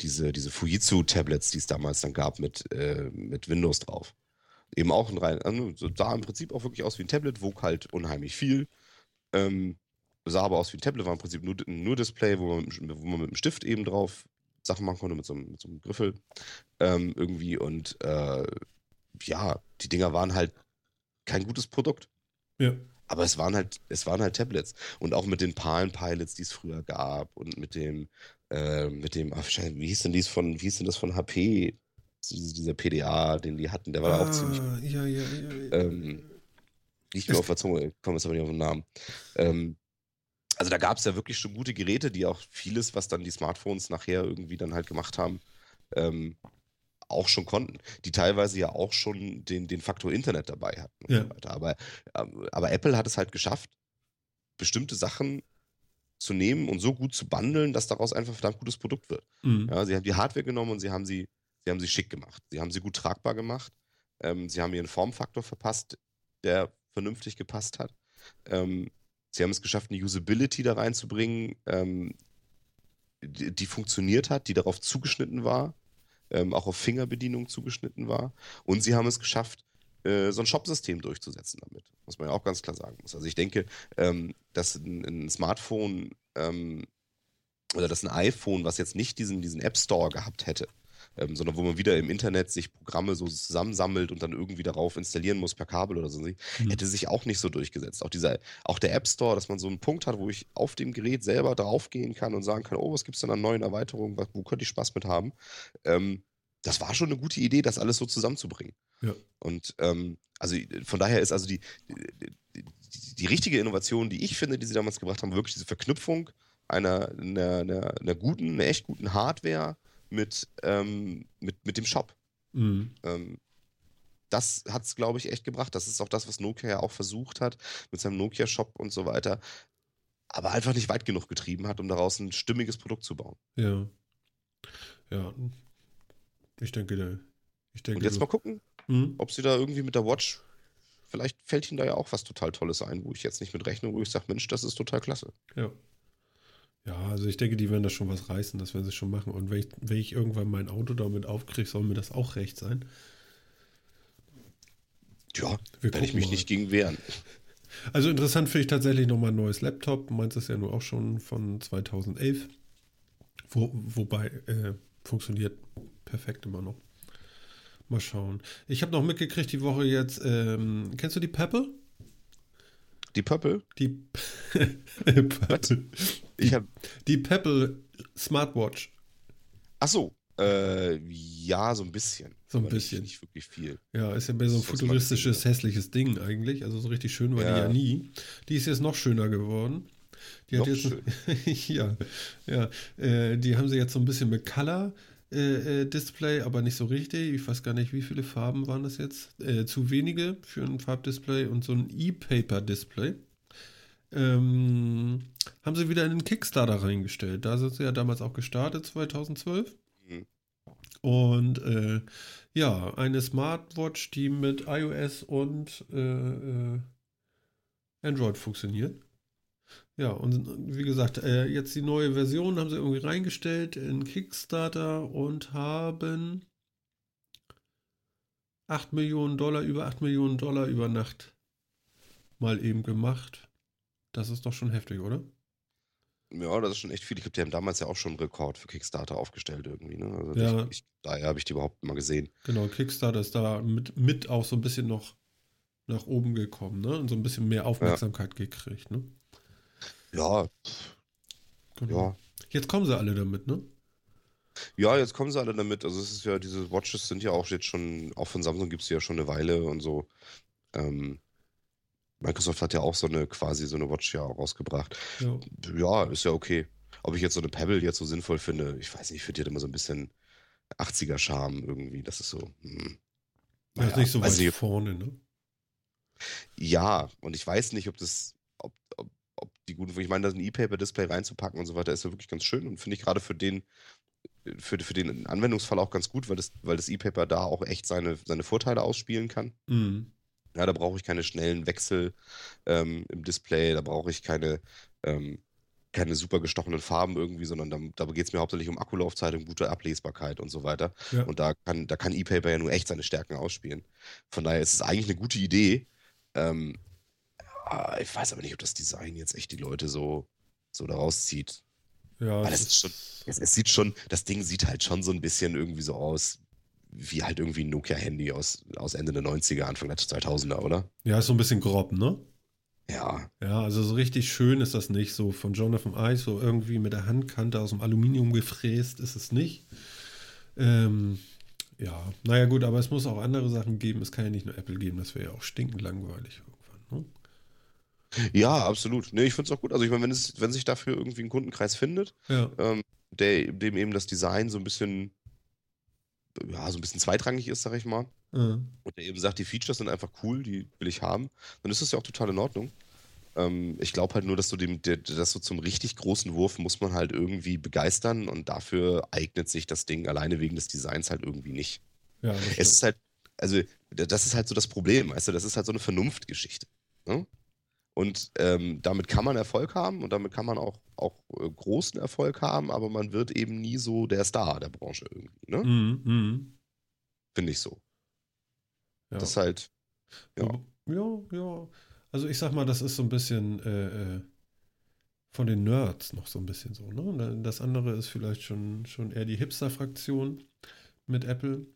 diese, diese Fujitsu-Tablets, die es damals dann gab mit, äh, mit Windows drauf eben auch ein rein, also sah im Prinzip auch wirklich aus wie ein Tablet, wog halt unheimlich viel. Ähm, sah aber aus wie ein Tablet, war im Prinzip nur, nur Display, wo man, wo man mit dem Stift eben drauf Sachen machen konnte, mit so, mit so einem Griffel ähm, irgendwie. Und äh, ja, die Dinger waren halt kein gutes Produkt. Ja. Aber es waren halt, es waren halt Tablets. Und auch mit den Palm Pilots, die es früher gab, und mit dem, äh, mit dem, ach, wie hieß denn dies von, wie hieß denn das von HP? dieser PDA, den die hatten, der war ah, auch ziemlich. Ja, ja, ja. ja. Ähm, nicht mehr auf der Zunge, komme jetzt aber nicht auf den Namen. Ähm, also da gab es ja wirklich schon gute Geräte, die auch vieles, was dann die Smartphones nachher irgendwie dann halt gemacht haben, ähm, auch schon konnten. Die teilweise ja auch schon den, den Faktor Internet dabei hatten. Ja. So aber, ähm, aber Apple hat es halt geschafft, bestimmte Sachen zu nehmen und so gut zu bundeln, dass daraus einfach ein verdammt gutes Produkt wird. Mhm. Ja, sie haben die Hardware genommen und sie haben sie Sie haben sie schick gemacht. Sie haben sie gut tragbar gemacht. Ähm, sie haben ihren Formfaktor verpasst, der vernünftig gepasst hat. Ähm, sie haben es geschafft, eine Usability da reinzubringen, ähm, die, die, funktioniert hat, die darauf zugeschnitten war, ähm, auch auf Fingerbedienung zugeschnitten war. Und sie haben es geschafft, äh, so ein Shop-System durchzusetzen damit. Muss man ja auch ganz klar sagen muss. Also ich denke, ähm, dass ein, ein Smartphone ähm, oder dass ein iPhone, was jetzt nicht diesen, diesen App Store gehabt hätte, ähm, sondern wo man wieder im Internet sich Programme so zusammensammelt und dann irgendwie darauf installieren muss per Kabel oder so, mhm. hätte sich auch nicht so durchgesetzt. Auch dieser, auch der App Store, dass man so einen Punkt hat, wo ich auf dem Gerät selber draufgehen kann und sagen kann, oh, was gibt es denn an neuen Erweiterungen, wo könnte ich Spaß mit haben? Ähm, das war schon eine gute Idee, das alles so zusammenzubringen. Ja. Und ähm, also von daher ist also die, die, die, richtige Innovation, die ich finde, die sie damals gebracht haben, wirklich diese Verknüpfung einer, einer, einer, einer guten, einer echt guten Hardware mit, ähm, mit, mit dem Shop. Mhm. Ähm, das hat es, glaube ich, echt gebracht. Das ist auch das, was Nokia ja auch versucht hat mit seinem Nokia-Shop und so weiter. aber einfach nicht weit genug getrieben hat, um daraus ein stimmiges Produkt zu bauen. Ja. Ja. Ich denke, der, ich denke. Und jetzt du- mal gucken, Hm? ob sie da irgendwie mit der Watch, vielleicht fällt ihnen da ja auch was total Tolles ein, wo ich jetzt nicht mit rechne, wo ich sage, Mensch, das ist total klasse. Ja. Ja, also ich denke, die werden da schon was reißen, das werden sie schon machen. Und wenn ich, wenn ich irgendwann mein Auto damit aufkriege, soll mir das auch recht sein. Ja, Wir werde ich mich mal. nicht gegen wehren. Also interessant finde ich tatsächlich nochmal ein neues Laptop. Meins ist ja nur auch schon von 2011. Wo, wobei, äh, funktioniert perfekt immer noch. Mal schauen. Ich habe noch mitgekriegt die Woche jetzt, ähm, kennst du die Pebble? Die Purple, Die, Pebble. ich habe, die Pebble Smartwatch. ach so, äh, ja, so ein bisschen. So ein aber nicht- bisschen. Nicht, wirklich viel. Ja, ist ja mehr so ein futuristisches, hässliches Ding eigentlich. Also so richtig schön war die Ja. ja nie. Die ist jetzt noch schöner geworden. Die hat Noch jetzt ja, ja. Äh, die haben sie jetzt so ein bisschen mit Color äh, äh, Display, aber nicht so richtig. Ich weiß gar nicht, wie viele Farben waren das jetzt. Äh, zu wenige für ein Farbdisplay und so ein E-Paper Display. Ähm, haben sie wieder in den Kickstarter reingestellt. Da sind sie ja damals auch gestartet, 2012. Mhm. Und äh, ja, eine Smartwatch, die mit iOS und äh, Android funktioniert. Ja, und wie gesagt, äh, jetzt die neue Version haben sie irgendwie reingestellt in Kickstarter und haben 8 Millionen Dollar, über 8 Millionen Dollar über Nacht mal eben gemacht. Das ist doch schon heftig, oder? Ja, das ist schon echt viel. Ich glaube, die haben damals ja auch schon einen Rekord für Kickstarter aufgestellt irgendwie. Ne? Also Ja. ich, ich, daher habe ich die überhaupt mal gesehen. Genau, Kickstarter ist da mit, mit auch so ein bisschen noch nach oben gekommen, ne? Und so ein bisschen mehr Aufmerksamkeit gekriegt, ne? Ja, Genau. ja. Jetzt kommen sie alle damit, ne? Ja, jetzt kommen sie alle damit. Also es ist ja, diese Watches sind ja auch jetzt schon, auch von Samsung gibt es ja schon eine Weile und so. Ähm, Microsoft hat ja auch so eine quasi so eine Watch ja auch rausgebracht. Ja. Ja, ist ja okay. Ob ich jetzt so eine Pebble jetzt so sinnvoll finde, ich weiß nicht, ich finde die hat immer so ein bisschen 80er-Charme irgendwie. Das ist so. Hm. Ja, ist nicht so weit nicht, vorne, ne? Ja, und ich weiß nicht, ob das, ob, ob die guten, ich meine, da ein E-Paper-Display reinzupacken und so weiter, ist ja wirklich ganz schön und finde ich gerade für den, für, für den Anwendungsfall auch ganz gut, weil das, weil das E-Paper da auch echt seine, seine Vorteile ausspielen kann. Mhm. Ja, da brauche ich keine schnellen Wechsel ähm, im Display, da brauche ich keine, ähm, keine super gestochenen Farben irgendwie, sondern da, da geht es mir hauptsächlich um Akkulaufzeit und gute Ablesbarkeit und so weiter. Ja. Und da kann, da kann E-Paper ja nur echt seine Stärken ausspielen. Von daher ist es eigentlich eine gute Idee. Ähm, ich weiß aber nicht, ob das Design jetzt echt die Leute so, so da rauszieht. Ja, Weil es ist schon, es, es sieht schon, das Ding sieht halt schon so ein bisschen irgendwie so aus, wie halt irgendwie ein Nokia-Handy aus, aus Ende der 90er, Anfang der 2000er, oder? ja, ist so ein bisschen grob, ne? Ja, Ja, also so richtig schön ist das nicht. So von Jonathan Ive, so irgendwie mit der Handkante aus dem Aluminium gefräst ist es nicht. Ähm, ja, naja gut, aber es muss auch andere Sachen geben. Es kann ja nicht nur Apple geben, das wäre ja auch stinkend langweilig? Ja, absolut. Nee, ich finde es auch gut. Also ich meine, wenn, es, wenn sich dafür irgendwie ein Kundenkreis findet, Ja, ähm, der, dem eben das Design so ein bisschen, ja, so ein bisschen zweitrangig ist, sag ich mal, äh, und der eben sagt, die Features sind einfach cool, die will ich haben, dann ist das ja auch total in Ordnung. Ähm, ich glaube halt nur, dass du dem, der, dass du zum richtig großen Wurf muss man halt irgendwie begeistern und dafür eignet sich das Ding alleine wegen des Designs halt irgendwie nicht. ja, Es ist halt, also das ist halt so das Problem, weißt du, das ist halt so eine Vernunftgeschichte. Ne? Und ähm, damit kann man Erfolg haben und damit kann man auch, auch äh, großen Erfolg haben, aber man wird eben nie so der Star der Branche irgendwie, ne? Mhm, mhm. Finde ich so. Ja. Das ist halt, ja. ja, ja. Also ich sag mal, das ist so ein bisschen äh, äh, von den Nerds noch so ein bisschen so. Ne? Das andere ist vielleicht schon, schon eher die Hipster-Fraktion mit Apple.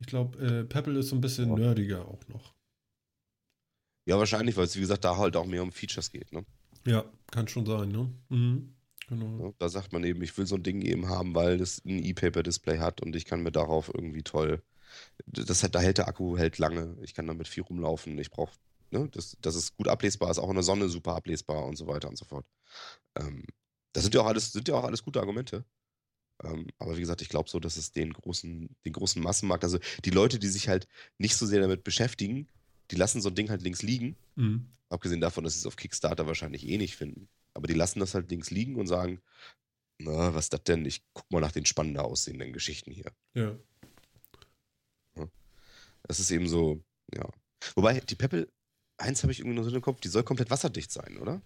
Ich glaube, äh, Pebble ist so ein bisschen Ja. nerdiger auch noch. Ja, wahrscheinlich, weil es, wie gesagt, da halt auch mehr um Features geht. Ne? Ja, kann schon sein, ne? Mhm. Genau. Ja, Da sagt man eben, ich will so ein Ding eben haben, weil es ein E-Paper-Display hat und ich kann mir darauf irgendwie toll. Das hat, da hält der Akku hält lange. Ich kann damit viel rumlaufen. Ich brauche, ne, das, das ist gut ablesbar, ist auch in der Sonne super ablesbar und so weiter und so fort. Ähm, das sind ja auch alles, sind ja auch alles gute Argumente. Ähm, aber wie gesagt, ich glaube so, dass es den großen, den großen Massenmarkt, also die Leute, die sich halt nicht so sehr damit beschäftigen, die lassen so ein Ding halt links liegen. Mhm. Abgesehen davon, dass sie es auf Kickstarter wahrscheinlich eh nicht finden. Aber die lassen das halt links liegen und sagen, na, was ist das denn? Ich guck mal nach den spannender aussehenden Geschichten hier. Ja. Das ist eben so, ja. Wobei, die Peppel, eins habe ich irgendwie nur so im Kopf, die soll komplett wasserdicht sein, oder?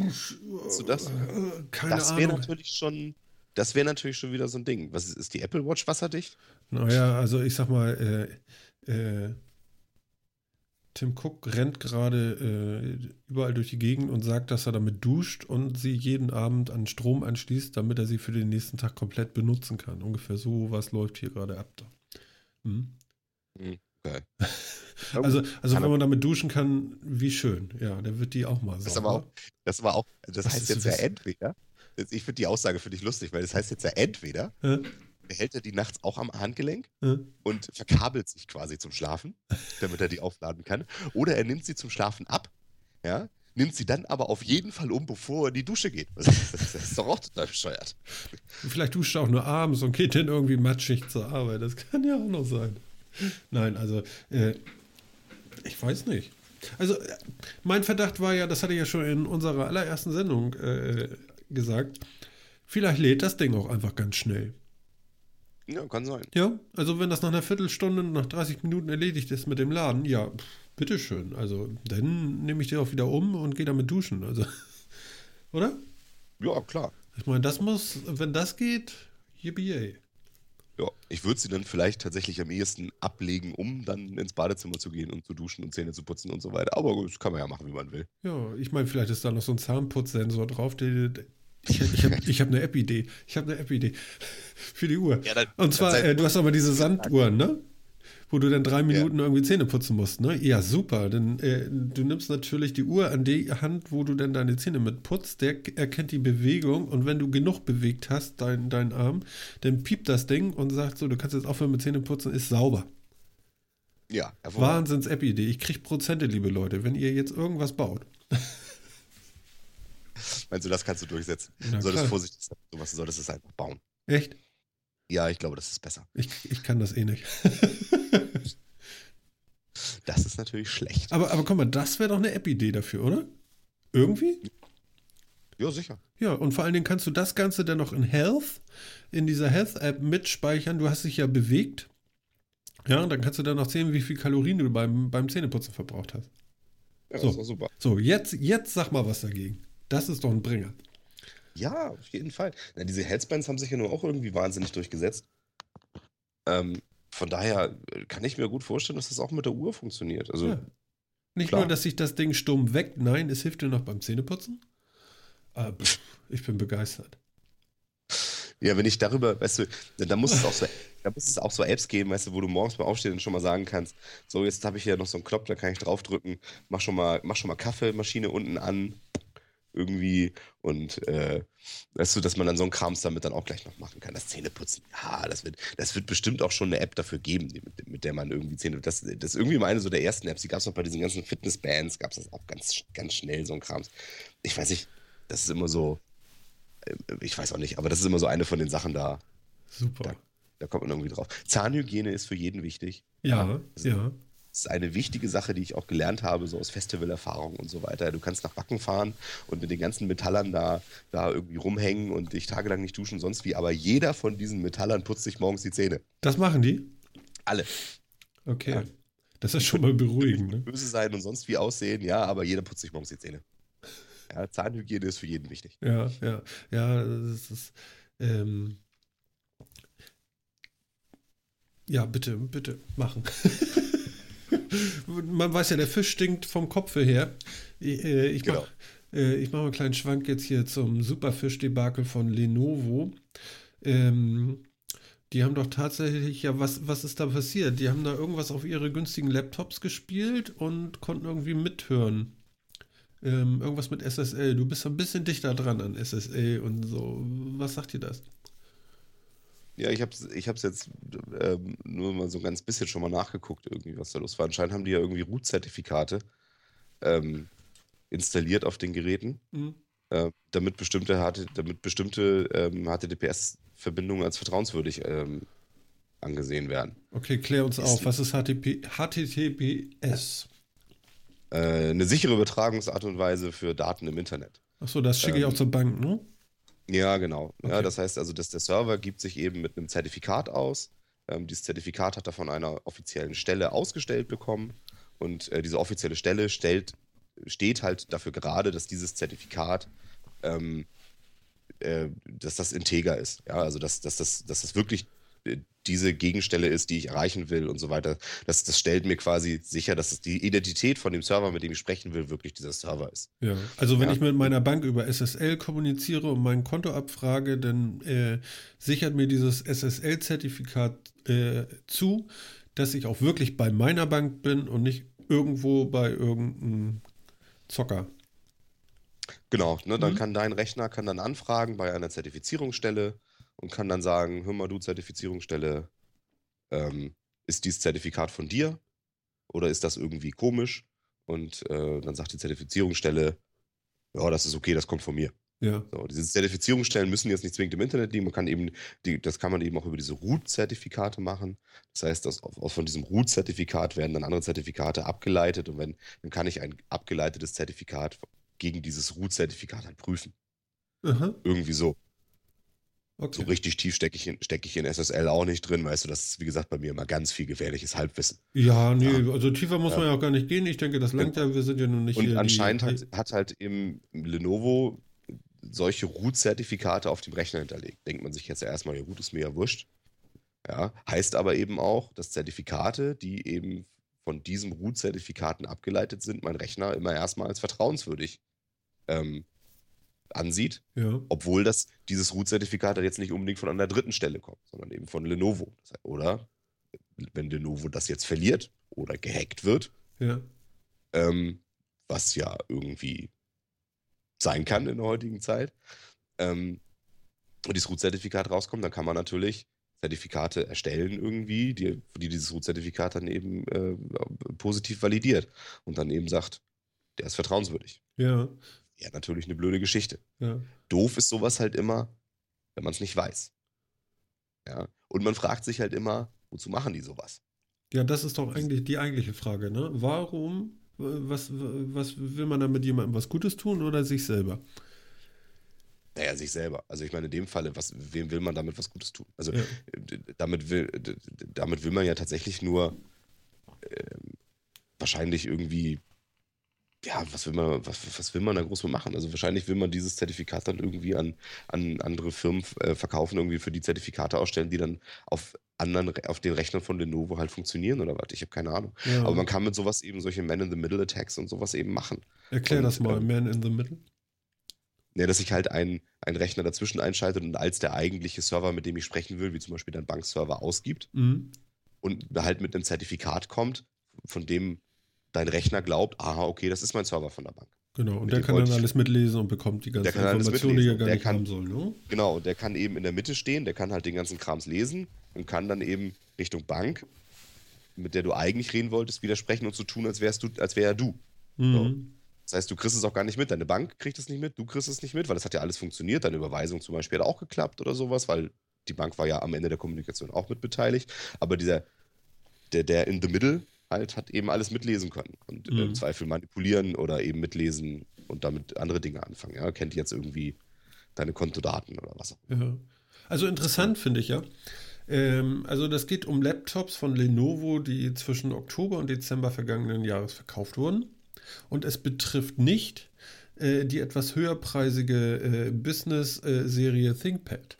Hast du das? Äh, Keine das wäre natürlich schon, das wäre natürlich schon wieder so ein Ding. Was ist, ist die Apple Watch wasserdicht? Naja, also ich sag mal, äh, Tim Cook rennt gerade äh, überall durch die Gegend und sagt, dass er damit duscht und sie jeden Abend an Strom anschließt, damit er sie für den nächsten Tag komplett benutzen kann. Ungefähr so was läuft hier gerade ab. Da. Hm? Geil. Also, also Kann wenn man damit duschen kann, wie schön. Ja, der wird die auch mal Das sauber. aber auch, das war auch, das Was heißt jetzt ja das? entweder, ich finde die Aussage für dich lustig, weil das heißt jetzt ja entweder, Hä? behält er die nachts auch am Handgelenk Hä? und verkabelt sich quasi zum Schlafen, damit er die aufladen kann, oder er nimmt sie zum Schlafen ab, ja, nimmt sie dann aber auf jeden Fall um, bevor er in die Dusche geht. Das ist, das ist doch auch total bescheuert. Vielleicht duscht er auch nur abends und geht dann irgendwie matschig zur Arbeit. Das kann ja auch noch sein. Nein, also, äh, ich weiß nicht. Also, äh, mein Verdacht war ja, das hatte ich ja schon in unserer allerersten Sendung äh, gesagt, vielleicht lädt das Ding auch einfach ganz schnell. Ja, kann sein. Ja, also wenn das nach einer Viertelstunde, nach 30 Minuten erledigt ist mit dem Laden, ja, pff, bitteschön. Also, dann nehme ich die auch wieder um und gehe damit duschen. Also, oder? Ja, klar. Ich meine, das muss, wenn das geht, yippie Ja, ich würde sie dann vielleicht tatsächlich am ehesten ablegen, um dann ins Badezimmer zu gehen und zu duschen und Zähne zu putzen und so weiter. Aber das kann man ja machen, wie man will. Ja, ich meine, vielleicht ist da noch so ein Zahnputzsensor drauf. Der, ich ich habe ich hab eine App-Idee. Ich habe eine App-Idee für die Uhr. Ja, dann- Und zwar, äh, du hast aber diese Sanduhren, ne? Wo du dann drei Minuten irgendwie Zähne putzen musst, ne? Ja, super. Denn äh, du nimmst natürlich die Uhr an die Hand, wo du dann deine Zähne mit putzt. Der erkennt die Bewegung und wenn du genug bewegt hast, dein, deinen Arm, dann piept das Ding und sagt so, du kannst jetzt aufhören mit Zähne putzen, ist sauber. Ja. Wahnsinns-App-Idee. Ich krieg Prozente, liebe Leute, wenn ihr jetzt irgendwas baut. Meinst du, das kannst du durchsetzen? Na du solltest klar. vorsichtig sein. sowas, Du solltest es einfach bauen. Echt? Ja, ich glaube, das ist besser. Ich, ich kann das eh nicht. Das ist natürlich schlecht. aber, aber guck mal, das wäre doch eine App-Idee dafür, oder? Irgendwie? Ja, sicher. Ja, und vor allen Dingen kannst du das Ganze dann noch in Health, in dieser Health-App mitspeichern. Du hast dich ja bewegt. Ja, und dann kannst du dann noch sehen, wie viel Kalorien du beim, beim Zähneputzen verbraucht hast. Ja, So. super. So, jetzt, jetzt sag mal was dagegen. Das ist doch ein Bringer. Ja, auf jeden Fall. Na, diese Headsbands haben sich ja nur auch irgendwie wahnsinnig durchgesetzt. Ähm, von daher äh, kann ich mir gut vorstellen, dass das auch mit der Uhr funktioniert. Also, Ja. Nicht Klar. nur, dass sich das Ding stumm weckt, nein, es hilft dir noch beim Zähneputzen. Aber pff, ich bin begeistert. ja, wenn ich darüber, weißt du, da muss es auch so, da muss es auch so Apps geben, weißt du, wo du morgens beim Aufstehen schon mal sagen kannst, so, jetzt habe ich hier noch so einen Knopf, da kann ich draufdrücken, mach schon mal, mach schon mal Kaffeemaschine unten an, irgendwie, und äh, weißt du, dass man dann so einen Krams damit dann auch gleich noch machen kann. Das Zähneputzen, ja, das wird, das wird bestimmt auch schon eine App dafür geben, mit, mit der man irgendwie Zähne, das, das ist irgendwie mal eine so der ersten Apps, die gab es noch bei diesen ganzen Fitnessbands, gab es das auch ganz, ganz schnell, so ein Krams. Ich weiß nicht, das ist immer so, äh, ich weiß auch nicht, aber das ist immer so eine von den Sachen da, Super. da kommt man irgendwie drauf. Zahnhygiene ist für jeden wichtig. Ja, ja. Das ist eine wichtige Sache, die ich auch gelernt habe, so aus Festivalerfahrung und so weiter. Du kannst nach Wacken fahren und mit den ganzen Metallern da, da irgendwie rumhängen und dich tagelang nicht duschen, sonst wie. Aber jeder von diesen Metallern putzt sich morgens die Zähne. Das machen die? Alle. Okay. Ja. Das ist schon mal beruhigend, ne? Böse sein und sonst wie aussehen, ja, aber jeder putzt sich morgens die Zähne. Ja, Zahnhygiene ist für jeden wichtig. Ja, ja, ja, das ist, ähm, ja, bitte, bitte, machen. Man weiß ja, der Fisch stinkt vom Kopfe her. Ich, äh, ich Genau. mache äh, ich mach mal einen kleinen Schwank jetzt hier zum Superfisch-Debakel von Lenovo. Ähm, die haben doch tatsächlich, ja, was, was ist da passiert? Die haben da irgendwas auf ihre günstigen Laptops gespielt und konnten irgendwie mithören. Ähm, irgendwas mit SSL. Du bist ein bisschen dichter dran an SSL und so. Was sagt dir das? Ja, ich habe es ich hab's jetzt ähm, nur mal so ein ganz bisschen schon mal nachgeguckt, irgendwie, was da los war. Anscheinend haben die ja irgendwie Root-Zertifikate ähm, installiert auf den Geräten. Mhm. äh, damit bestimmte, damit bestimmte ähm, HTTPS-Verbindungen als vertrauenswürdig ähm, angesehen werden. Okay, klär uns ist auf. Was ist HTTP, HTTPS? Äh, eine sichere Übertragungsart und Weise für Daten im Internet. Achso, das schicke ich auch ähm, zur Bank, ne? Ja, genau. Okay. Ja, das heißt also, dass der Server gibt sich eben mit einem Zertifikat aus. Ähm, dieses Zertifikat hat er von einer offiziellen Stelle ausgestellt bekommen. Und äh, diese offizielle Stelle stellt, steht halt dafür gerade, dass dieses Zertifikat ähm, äh, dass das integer ist. Ja, also dass, dass, das, dass das wirklich äh, diese Gegenstelle ist, die ich erreichen will und so weiter. Das, das stellt mir quasi sicher, dass es die Identität von dem Server, mit dem ich sprechen will, wirklich dieser Server ist. Ja, also wenn ja. ich mit meiner Bank über SSL kommuniziere und mein Konto abfrage, dann äh, sichert mir dieses SSL-Zertifikat äh, zu, dass ich auch wirklich bei meiner Bank bin und nicht irgendwo bei irgendeinem Zocker. Genau, ne, dann mhm. kann dein Rechner kann dann anfragen bei einer Zertifizierungsstelle und kann dann sagen, hör mal du Zertifizierungsstelle, ähm, ist dieses Zertifikat von dir oder ist das irgendwie komisch? Und äh, dann sagt die Zertifizierungsstelle, ja, das ist okay, das kommt von mir. Ja. So, diese Zertifizierungsstellen müssen jetzt nicht zwingend im Internet liegen. Man kann eben, die, das kann man eben auch über diese Root-Zertifikate machen. Das heißt, dass aus, von diesem Root-Zertifikat werden dann andere Zertifikate abgeleitet und wenn, dann kann ich ein abgeleitetes Zertifikat gegen dieses Root-Zertifikat halt prüfen. Aha. Irgendwie so. Okay. So richtig tief stecke ich, in, steck ich in SSL auch nicht drin, weißt du, das ist wie gesagt bei mir immer ganz viel gefährliches Halbwissen. Ja, nee, ja. also tiefer muss ja. man ja auch gar nicht gehen. Ich denke, das langt ja, wir sind ja nun nicht Und anscheinend hat, hat halt im Lenovo solche Root-Zertifikate auf dem Rechner hinterlegt. Denkt man sich jetzt ja erstmal, ja gut, ist mir ja wurscht. Ja, heißt aber eben auch, dass Zertifikate, die eben von diesen Root-Zertifikaten abgeleitet sind, mein Rechner immer erstmal als vertrauenswürdig ähm, ansieht, ja. obwohl das, dieses Root-Zertifikat jetzt nicht unbedingt von einer dritten Stelle kommt, sondern eben von Lenovo. Oder wenn Lenovo das jetzt verliert oder gehackt wird, ja. ähm, was ja irgendwie sein kann in der heutigen Zeit, ähm, und dieses Root-Zertifikat rauskommt, dann kann man natürlich Zertifikate erstellen irgendwie, die, die dieses Root-Zertifikat dann eben äh, positiv validiert und dann eben sagt, der ist vertrauenswürdig. Ja. Ja, natürlich eine blöde Geschichte. Ja. Doof ist sowas halt immer, wenn man es nicht weiß. Ja. Und man fragt sich halt immer, wozu machen die sowas? Ja, das ist doch eigentlich die eigentliche Frage, ne? Warum, was, was will man da mit jemandem was Gutes tun oder sich selber? Naja, sich selber. Also ich meine, in dem Falle, was, wem will man damit was Gutes tun? Also ja. damit, will, damit will man ja tatsächlich nur äh, wahrscheinlich irgendwie ja, was will man, was, was will man da groß machen? Also wahrscheinlich will man dieses Zertifikat dann irgendwie an, an andere Firmen äh, verkaufen, irgendwie für die Zertifikate ausstellen, die dann auf anderen, auf den Rechnern von Lenovo halt funktionieren oder was. Ich habe keine Ahnung. Ja. Aber man kann mit sowas eben solche Man-in-the-Middle-Attacks und sowas eben machen. Erklär und, das mal, ähm, Man in the Middle. Ja, dass sich halt ein, ein Rechner dazwischen einschaltet und als der eigentliche Server, mit dem ich sprechen will, wie zum Beispiel dein Bankserver, ausgibt mhm. und halt mit einem Zertifikat kommt, von dem dein Rechner glaubt, aha, okay, das ist mein Server von der Bank. Genau, und der kann dann alles mitlesen und bekommt die ganzen Informationen, die er gar der nicht kann, haben soll. Ne? Genau, der kann eben in der Mitte stehen, der kann halt den ganzen Krams lesen und kann dann eben Richtung Bank, mit der du eigentlich reden wolltest, widersprechen und so tun, als wärst du, als wäre er du. Mhm. So. Das heißt, du kriegst es auch gar nicht mit. Deine Bank kriegt es nicht mit, du kriegst es nicht mit, weil das hat ja alles funktioniert. Deine Überweisung zum Beispiel hat auch geklappt oder sowas, weil die Bank war ja am Ende der Kommunikation auch mit beteiligt. Aber dieser, der, der in the middle, halt hat eben alles mitlesen können und mhm. im Zweifel manipulieren oder eben mitlesen und damit andere Dinge anfangen. Ja, kennt jetzt irgendwie deine Kontodaten oder was auch immer. Ja. Also interessant finde ich ja. Ähm, also das geht um Laptops von Lenovo, die zwischen Oktober und Dezember vergangenen Jahres verkauft wurden. Und es betrifft nicht äh, die etwas höherpreisige äh, Business-Serie äh, ThinkPad.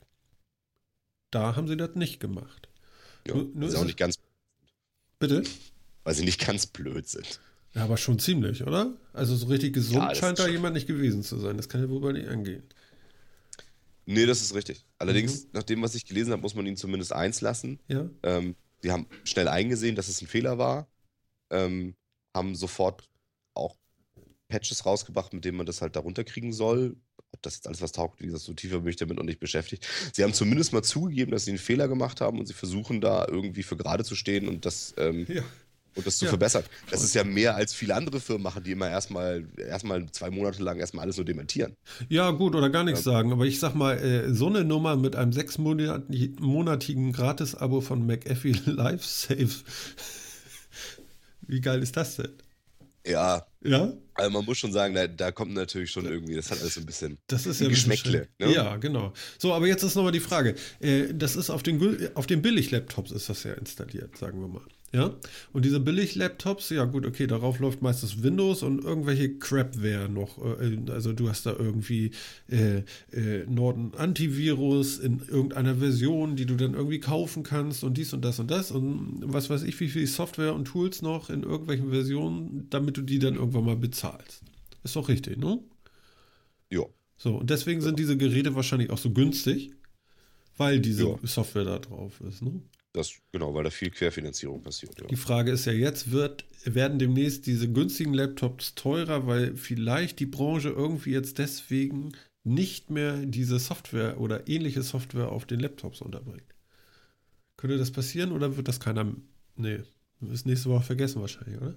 Da haben sie das nicht gemacht. Ja, nur, nur ist auch nicht ganz. Bitte? Weil sie nicht ganz blöd sind. Ja, aber schon ziemlich, oder? Also so richtig gesund ja, scheint da jemand nicht gewesen zu sein. Das kann ja wohl bei nicht angehen. Nee, das ist richtig. Allerdings, mhm. nach dem, was ich gelesen habe, muss man ihnen zumindest eins lassen. Ja. Ähm, sie haben schnell eingesehen, dass es ein Fehler war. Ähm, haben sofort auch Patches rausgebracht, mit denen man das halt darunter kriegen soll. Ob das jetzt alles was taugt, wie gesagt, so tiefer bin ich damit noch nicht beschäftigt. Sie haben zumindest mal zugegeben, dass sie einen Fehler gemacht haben und sie versuchen da irgendwie für gerade zu stehen und das ähm, ja und das zu Ja. verbessern. Das ist ja mehr als viele andere Firmen machen, die immer erstmal erstmal zwei Monate lang erstmal alles nur dementieren. Ja, gut, oder gar nichts sagen. Aber ich sag mal, äh, so eine Nummer mit einem sechsmonatigen Gratis-Abo von McAfee LifeSafe. Wie geil ist das denn? Ja, Ja? also man muss schon sagen, da, da kommt natürlich schon irgendwie, das hat alles so ein bisschen Das ist ja Geschmäckle. Ne? Ja, genau. So, aber jetzt ist nochmal die Frage. Äh, das ist auf den, auf den Billig-Laptops ist das ja installiert, sagen wir mal. Ja? Und diese Billig-Laptops, ja gut, okay, darauf läuft meistens Windows und irgendwelche Crapware noch. Äh, also du hast da irgendwie äh, äh, Norton Antivirus in irgendeiner Version, die du dann irgendwie kaufen kannst und dies und das und das und was weiß ich, wie viel Software und Tools noch in irgendwelchen Versionen, damit du die dann irgendwann mal bezahlst. Ist doch richtig, ne? Ja. So, und deswegen sind diese Geräte wahrscheinlich auch so günstig, weil diese Ja. Software da drauf ist. Ne? Das, genau, weil da viel Querfinanzierung passiert. Ja. Die Frage ist ja jetzt, wird, werden demnächst diese günstigen Laptops teurer, weil vielleicht die Branche irgendwie jetzt deswegen nicht mehr diese Software oder ähnliche Software auf den Laptops unterbringt. Könnte das passieren oder wird das keiner. Nee, ist nächste Woche vergessen wahrscheinlich, oder?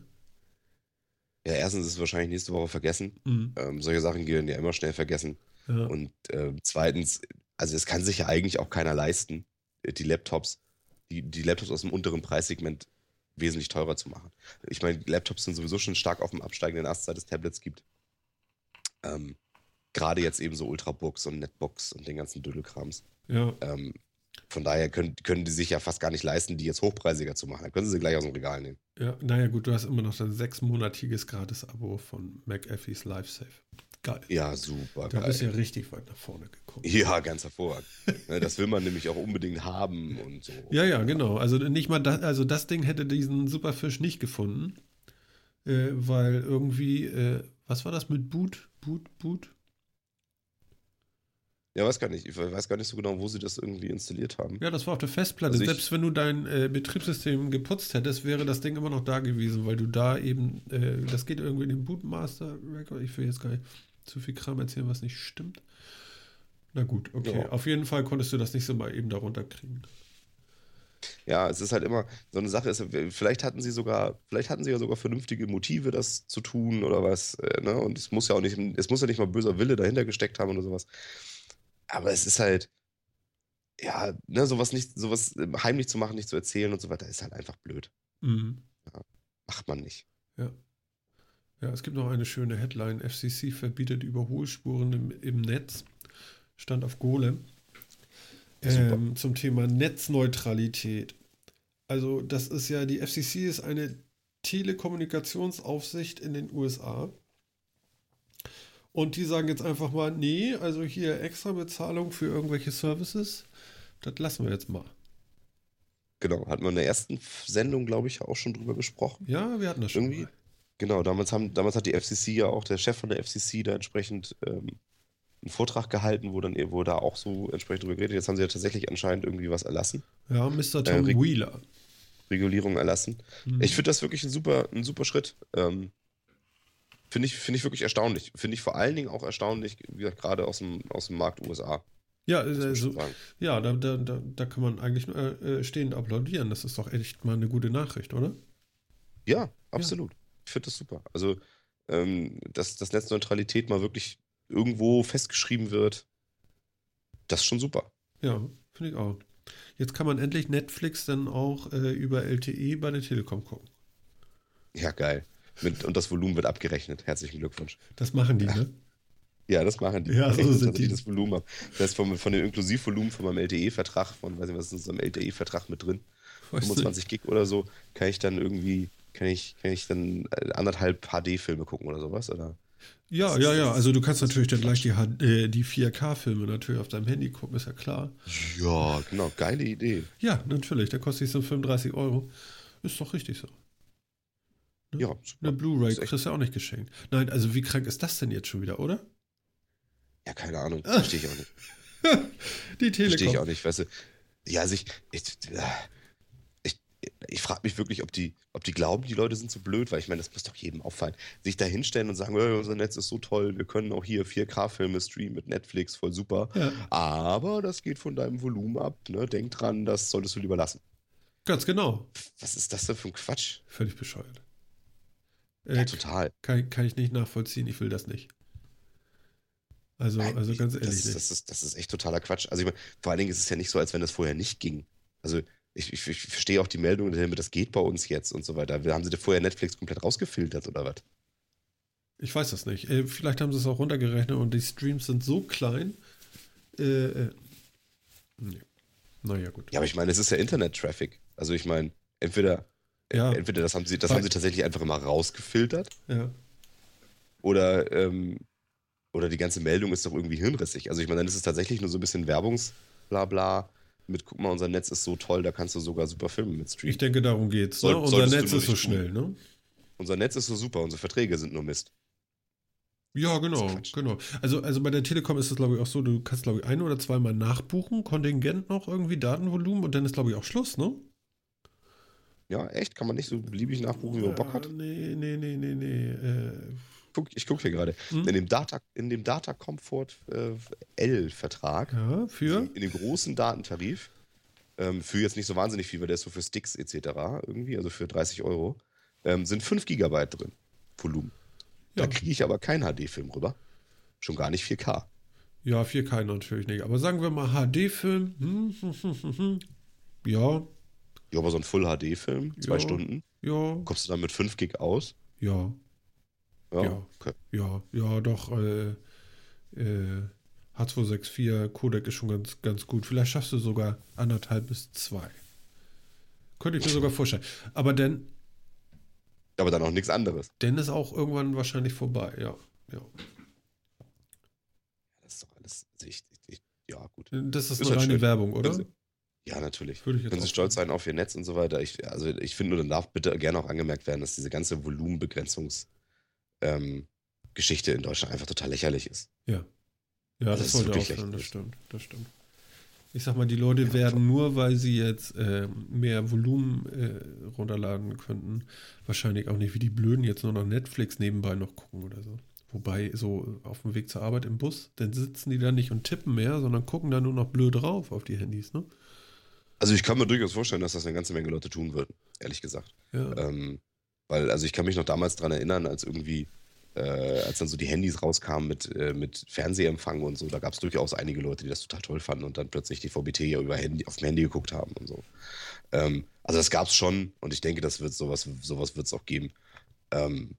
ja, erstens ist es wahrscheinlich nächste Woche vergessen. Mhm. Ähm, solche Sachen gehen ja immer schnell vergessen. Ja. Und ähm, zweitens, also es kann sich ja eigentlich auch keiner leisten, äh, die Laptops, die, die Laptops aus dem unteren Preissegment wesentlich teurer zu machen. Ich meine, Laptops sind sowieso schon stark auf dem absteigenden Ast, seit es Tablets gibt. Ähm, Gerade jetzt eben so Ultrabooks und Netbooks und den ganzen Dödelkrams. ja. Ähm, von daher können, können die sich ja fast gar nicht leisten, die jetzt hochpreisiger zu machen. Dann können sie sie gleich aus dem Regal nehmen. Ja, naja, gut, du hast immer noch dein sechsmonatiges Gratis-Abo von McAfee's LifeSafe. Geil. Ja, super Da geil. bist du ja richtig weit nach vorne gekommen. Ja, ganz hervorragend. Ne, das will man nämlich auch unbedingt haben und so. Ja, ja, genau. Also nicht mal das, also das Ding hätte diesen Superfisch nicht gefunden, äh, weil irgendwie, äh, was war das mit Boot? Boot, Boot? Ja, weiß gar nicht. Ich weiß gar nicht so genau, wo sie das irgendwie installiert haben. Ja, das war auf der Festplatte. Also Selbst wenn du dein äh, Betriebssystem geputzt hättest, wäre das Ding immer noch da gewesen, weil du da eben, äh, das geht irgendwie in den Bootmaster Record. Ich will jetzt gar nicht zu viel Kram erzählen, was nicht stimmt. Na gut, okay. Ja. Auf jeden Fall konntest du das nicht so mal eben darunter kriegen. Ja, es ist halt immer so eine Sache. Ist, vielleicht hatten sie sogar, vielleicht hatten sie ja sogar vernünftige Motive, das zu tun oder was. Äh, ne? Und es muss ja auch nicht, es muss ja nicht mal böser Wille dahinter gesteckt haben oder sowas. Aber es ist halt, ja, ne, sowas nicht, sowas äh, heimlich zu machen, nicht zu erzählen und so weiter, ist halt einfach blöd. Mhm. Macht man nicht. Ja. Ja, es gibt noch eine schöne Headline. FCC verbietet Überholspuren im, im Netz. Stand auf Golem. Ähm, zum Thema Netzneutralität. Also, das ist ja, die FCC ist eine Telekommunikationsaufsicht in den USA. Und die sagen jetzt einfach mal, nee, also hier extra Bezahlung für irgendwelche Services, das lassen wir jetzt mal. Genau, hatten wir in der ersten Sendung, glaube ich, auch schon drüber gesprochen. Ja, wir hatten das schon. Irgendwie. Mal. Genau, damals, haben, damals hat die FCC ja auch, der Chef von der FCC da entsprechend ähm, einen Vortrag gehalten, wo dann wo da auch so entsprechend drüber geredet. Jetzt haben sie ja tatsächlich anscheinend irgendwie was erlassen, Ja, Mr. Tom Rick- Wheeler. Regulierung erlassen. Mhm. Ich finde das wirklich ein super, ein super Schritt. Ähm, finde ich, finde ich wirklich erstaunlich. Finde ich vor allen Dingen auch erstaunlich, wie gesagt, gerade aus dem, aus dem Markt USA. ja, also. Ja, da, da, da, da kann man eigentlich nur äh, stehend applaudieren. Das ist doch echt mal eine gute Nachricht, oder? Ja, absolut. Ich finde das super. Also, ähm, dass, dass Netzneutralität mal wirklich irgendwo festgeschrieben wird, das ist schon super. Ja, finde ich auch. Jetzt kann man endlich Netflix dann auch äh, über LTE bei der Telekom gucken. Ja, geil. Mit, und das Volumen wird abgerechnet. Herzlichen Glückwunsch. Das machen die, ne? Ja, das machen die. Ja, so Rechnen sind die. das Volumen ab. Das heißt, von, von dem Inklusivvolumen von meinem LTE-Vertrag, von, weiß nicht, was ist in unserem LTE-Vertrag mit drin? Weiß 25 Gig oder so, kann ich dann irgendwie, kann ich, kann ich dann äh, anderthalb HD-Filme gucken oder sowas? Oder? Ja, ja, ja. Also du kannst natürlich dann gleich die, äh, die 4K-Filme natürlich auf deinem Handy gucken, ist ja klar. Ja, genau, geile Idee. Ja, natürlich. Da kostet es so 35 Euro. Ist doch richtig so. Ja, Eine super. Blu-ray Ist echt- kriegst du auch nicht geschenkt. Nein, also wie krank ist das denn jetzt schon wieder, oder? Ja, keine Ahnung. Verstehe ich auch nicht. Die Verstehe ich Telekom. auch nicht, weißt du. Ja, also ich, ich, ich, frage mich wirklich, ob die, ob die glauben, die Leute sind so blöd, weil ich meine, das muss doch jedem auffallen. Sich da hinstellen und sagen, "Äh, unser Netz ist so toll, wir können auch hier 4K-Filme streamen mit Netflix, voll super. Ja. Aber das geht von deinem Volumen ab, ne? Denk dran, das solltest du lieber lassen. Ganz genau. Was ist das denn für ein Quatsch? Völlig bescheuert. Ja, Äh, total. kann, kann ich nicht nachvollziehen, ich will das nicht. Also, also ganz das, ehrlich ist- nicht. das, ist, das ist echt totaler Quatsch. Also ich meine, vor allen Dingen ist es ja nicht so, als wenn das vorher nicht ging. Also ich, ich, ich verstehe auch die Meldung, das geht bei uns jetzt und so weiter. Haben sie da vorher Netflix komplett rausgefiltert oder was? Ich weiß das nicht. Äh, vielleicht haben sie es auch runtergerechnet und die Streams sind so klein. Äh, äh, nee. Naja, gut. Ja, aber ich meine, es ist ja Internet-Traffic. Also ich meine, entweder, Ja. entweder das haben sie, das haben sie tatsächlich einfach mal rausgefiltert Ja. oder, ähm, oder die ganze Meldung ist doch irgendwie hirnrissig. Also ich meine, dann ist es tatsächlich nur so ein bisschen Werbungsblabla mit, guck mal, unser Netz ist so toll, da kannst du sogar super Filme mit streamen. Ich denke, darum geht's. Ne? Soll- Unser solltest du Netz ist so schnell, ne? Unser Netz ist so super, unsere Verträge sind nur Mist. Ja, genau, genau. Also, also bei der Telekom ist es, glaube ich, auch so, du kannst, glaube ich, ein oder zweimal nachbuchen, Kontingent noch irgendwie, Datenvolumen und dann ist, glaube ich, auch Schluss, ne? Ja, echt? Kann man nicht so beliebig nachbuchen, wie man Bock hat? Nee, nee, nee, nee, nee. Äh, Guck, ich gucke hier gerade. Hm? In dem Data, in dem Data Comfort äh, L-Vertrag, ja, für? in dem großen Datentarif, ähm, für jetzt nicht so wahnsinnig viel, weil der ist so für Sticks etc. irgendwie, also für 30 Euro, ähm, sind 5 Gigabyte drin, Volumen. Da Ja. kriege ich aber keinen HD-Film rüber. Schon gar nicht 4K. Ja, 4K natürlich nicht. Aber sagen wir mal HD-Film. Hm, hm, hm. Ja, Ja, aber so ein Full-HD-Film, zwei Ja. Stunden, ja, kommst du dann mit 5 Gig aus? ja, Ja. Ja. Okay. ja, ja, doch. Äh, äh, H264 Codec ist schon ganz, ganz gut. Vielleicht schaffst du sogar anderthalb bis zwei. Könnte ich mir sogar vorstellen. Aber dann, Aber dann auch nichts anderes. dann ist auch irgendwann wahrscheinlich vorbei, ja. ja. Das ist doch alles. Ich, ich, ja, gut. Das ist, Ist eine halt reine schön. Werbung, oder? Ja, natürlich. Würde ich Können Sie stolz sein auf Ihr Netz und so weiter. Ich, also ich finde nur, dann darf bitte gerne auch angemerkt werden, dass diese ganze Volumenbegrenzungs- ähm, Geschichte in Deutschland einfach total lächerlich ist. Ja. Ja, Das das, ist sollte wirklich aufhören, das stimmt, das stimmt. Ich sag mal, die Leute werden nur, weil sie jetzt äh, mehr Volumen äh, runterladen könnten, wahrscheinlich auch nicht wie die Blöden jetzt nur noch Netflix nebenbei noch gucken oder so. Wobei, so auf dem Weg zur Arbeit im Bus, dann sitzen die da nicht und tippen mehr, sondern gucken da nur noch blöd drauf auf die Handys, ne? Also ich kann mir durchaus vorstellen, dass das eine ganze Menge Leute tun würden, ehrlich gesagt. Ja. Ähm, weil, also ich kann mich noch damals dran erinnern, als irgendwie, äh, als dann so die Handys rauskamen mit, äh, mit Fernsehempfang und so, da gab es durchaus einige Leute, die das total toll fanden und dann plötzlich die VBT ja über Handy, auf dem Handy geguckt haben und so. Ähm, also das gab es schon und ich denke, das wird sowas, sowas wird es auch geben. Ähm,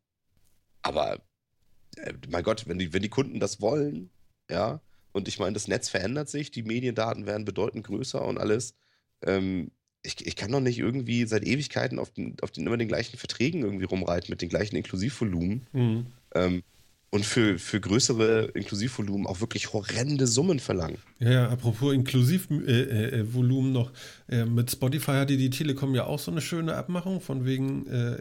aber äh, mein Gott, wenn die, wenn die Kunden das wollen, ja, und ich meine, das Netz verändert sich, die Mediendaten werden bedeutend größer und alles. Ähm, ich, ich kann doch nicht irgendwie seit Ewigkeiten auf den, auf den immer den gleichen Verträgen irgendwie rumreiten mit den gleichen Inklusivvolumen. Mhm. Ähm, und für, für größere Inklusivvolumen auch wirklich horrende Summen verlangen. Ja, ja, apropos Inklusivvolumen äh, äh, Volumen noch. Äh, mit Spotify hatte die Telekom ja auch so eine schöne Abmachung, von wegen, äh,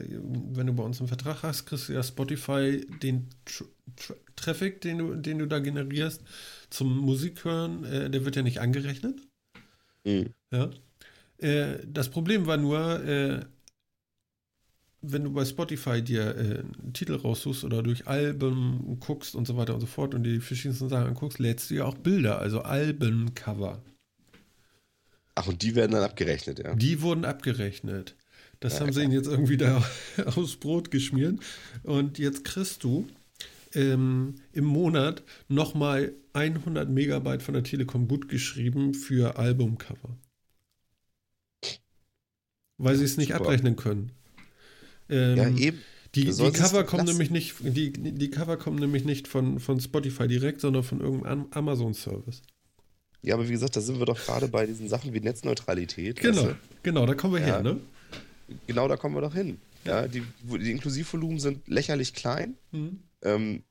wenn du bei uns einen Vertrag hast, kriegst du ja Spotify den Tr Tr Traffic, den du, den du da generierst, zum Musikhören, äh, der wird ja nicht angerechnet. Mhm. Ja. Äh, das Problem war nur, äh, wenn du bei Spotify dir äh, einen Titel raussuchst oder durch Alben guckst und so weiter und so fort und die verschiedensten Sachen anguckst, lädst du ja auch Bilder, also Albencover. Ach, und die werden dann abgerechnet, ja. Die wurden abgerechnet. Das Ja, haben sie ihnen jetzt irgendwie da aufs Brot geschmiert. Und jetzt kriegst du ähm, im Monat nochmal 100 Megabyte von der Telekom gut geschrieben für Albumcover. Weil sie es nicht Super. abrechnen können. Ähm, Ja, eben. die, Du die Cover kommen nämlich nicht, die, die Cover kommen nämlich nicht von, von Spotify direkt, sondern von irgendeinem Amazon-Service. Ja, aber wie gesagt, da sind wir doch gerade bei diesen Sachen wie Netzneutralität. Genau, weißt genau, da kommen wir Ja. her, ne? du? Genau da kommen wir doch hin. Ja, die, die Inklusivvolumen sind lächerlich klein. Mhm. ähm,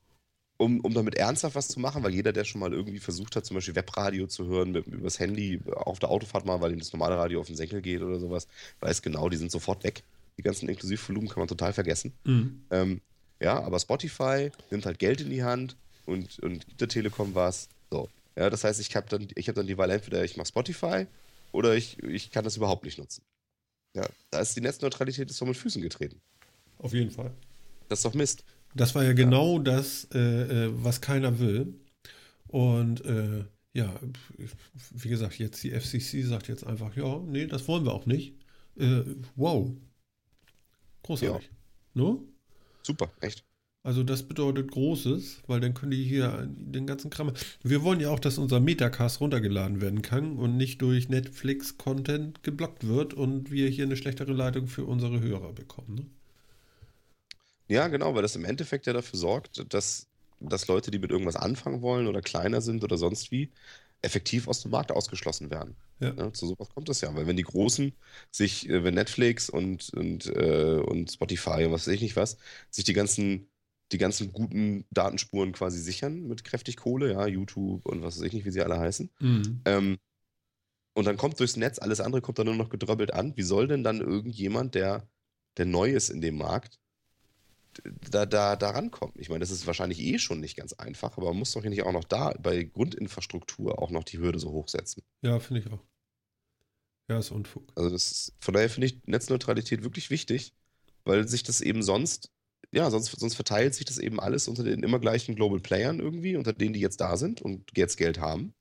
um, um damit ernsthaft was zu machen, weil jeder, der schon mal irgendwie versucht hat, zum Beispiel Webradio zu hören, mit, übers Handy auf der Autofahrt mal, weil ihm das normale Radio auf den Senkel geht oder sowas, weiß genau, die sind sofort weg. Die ganzen Inklusivvolumen kann man total vergessen. Mhm. Ähm, ja, aber Spotify nimmt halt Geld in die Hand und, und gibt der Telekom was. So. Ja, das heißt, ich habe dann, ich hab dann die Wahl, entweder ich mache Spotify oder ich, ich kann das überhaupt nicht nutzen. Ja, da ist die Netzneutralität ist doch mit Füßen getreten. Auf jeden Fall. Das ist doch Mist. Das war ja genau das, äh, äh, was keiner will. Und äh, ja, wie gesagt, jetzt die FCC sagt jetzt einfach, ja, nee, das wollen wir auch nicht. Äh, wow. Großartig. No? Super, echt. Also das bedeutet Großes, weil dann können die hier den ganzen Kram. Wir wollen ja auch, dass unser Metacast runtergeladen werden kann und nicht durch Netflix-Content geblockt wird und wir hier eine schlechtere Leitung für unsere Hörer bekommen. Ne? Ja, genau, weil das im Endeffekt ja dafür sorgt, dass, dass Leute, die mit irgendwas anfangen wollen oder kleiner sind oder sonst wie, effektiv aus dem Markt ausgeschlossen werden. Ja. Ja, zu sowas kommt das ja, weil wenn die Großen sich, äh, wenn Netflix und, und, äh, und Spotify und was weiß ich nicht was, sich die ganzen, die ganzen guten Datenspuren quasi sichern mit kräftig Kohle, ja, YouTube und was weiß ich nicht, wie sie alle heißen. Mhm. Ähm, und dann kommt durchs Netz, alles andere kommt dann nur noch gedröbbelt an. Wie soll denn dann irgendjemand, der, der neu ist in dem Markt, da, da, da rankommen. Ich meine, das ist wahrscheinlich eh schon nicht ganz einfach, aber man muss doch nicht auch noch da bei Grundinfrastruktur auch noch die Hürde so hochsetzen. Ja, finde ich auch. Ja, ist Unfug. Also das, von daher finde ich Netzneutralität wirklich wichtig, weil sich das eben sonst, ja, sonst, sonst verteilt sich das eben alles unter den immer gleichen Global Playern irgendwie, unter denen, die jetzt da sind und jetzt Geld haben.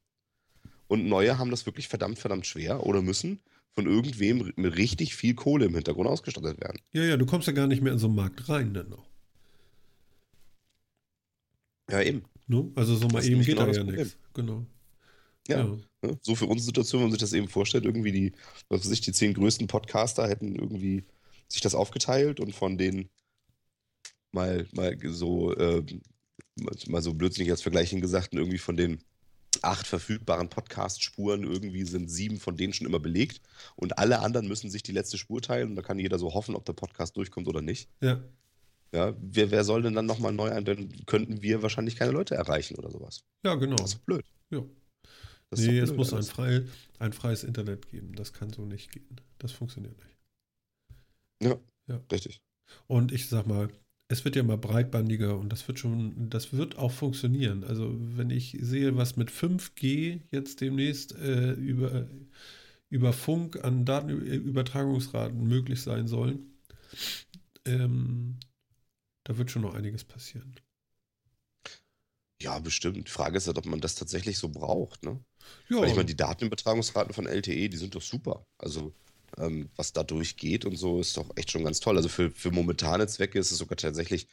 Und neue haben das wirklich verdammt, verdammt schwer oder müssen von irgendwem mit richtig viel Kohle im Hintergrund ausgestattet werden. Ja, ja, du kommst ja gar nicht mehr in so einen Markt rein dann noch. Ja, eben. No? Also so mal eben geht genau da ja nichts. Genau. Ja. ja. Ne? So für unsere Situation, wenn man sich das eben vorstellt, irgendwie die, was weiß ich, die zehn größten Podcaster hätten irgendwie sich das aufgeteilt und von denen mal, mal so, äh, mal so blödsinnig als Vergleich gesagt, irgendwie von den acht verfügbaren Podcast-Spuren irgendwie sind sieben von denen schon immer belegt und alle anderen müssen sich die letzte Spur teilen und da kann jeder so hoffen, ob der Podcast durchkommt oder nicht. Ja. Ja, wer, wer soll denn dann nochmal neu ein? Dann könnten wir wahrscheinlich keine Leute erreichen oder sowas. Ja, genau. Das ist blöd. Ja. Das nee, blöd, es muss ein, frei, ein freies Internet geben. Das kann so nicht gehen. Das funktioniert nicht. Ja, ja. richtig. Und ich sag mal, es wird ja mal breitbandiger und das wird schon, das wird auch funktionieren. Also wenn ich sehe, was mit 5G jetzt demnächst äh, über, über Funk an Datenübertragungsraten möglich sein soll, ähm, da wird schon noch einiges passieren. Ja, bestimmt. Die Frage ist halt, ob man das tatsächlich so braucht, ne? Ja. Weil ich meine, die Datenübertragungsraten von LTE, die sind doch super. Also, ähm, was da durchgeht und so, ist doch echt schon ganz toll. Also für, für momentane Zwecke ist es sogar tatsächlich,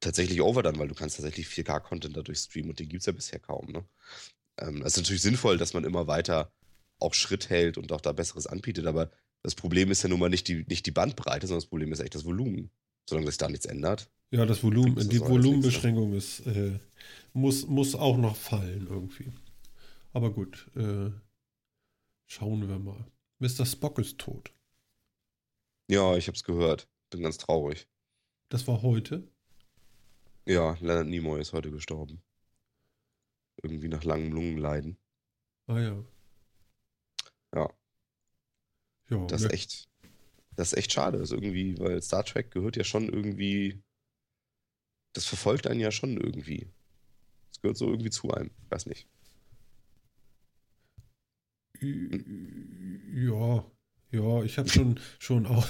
tatsächlich over dann, weil du kannst tatsächlich 4K-Content dadurch streamen und den gibt es ja bisher kaum, ne? Ähm, es ist natürlich sinnvoll, dass man immer weiter auch Schritt hält und auch da Besseres anbietet, aber das Problem ist ja nun mal nicht die, nicht die Bandbreite, sondern das Problem ist echt das Volumen solange sich da nichts ändert. Ja, das Volumen, das die Volumenbeschränkung ist, äh, muss, muss auch noch fallen irgendwie. Aber gut, äh, schauen wir mal. Mr. Spock ist tot. Ja, ich hab's gehört. Bin ganz traurig. Das war heute? Ja, Leonard Nimoy ist heute gestorben. Irgendwie nach langem Lungenleiden. Ah ja. Ja. Ja, das ist echt das ist echt schade. Das ist irgendwie, weil Star Trek gehört ja schon irgendwie. Das verfolgt einen ja schon irgendwie. Das gehört so irgendwie zu einem. Ich weiß nicht. Ja, ja, ich habe schon, schon auch,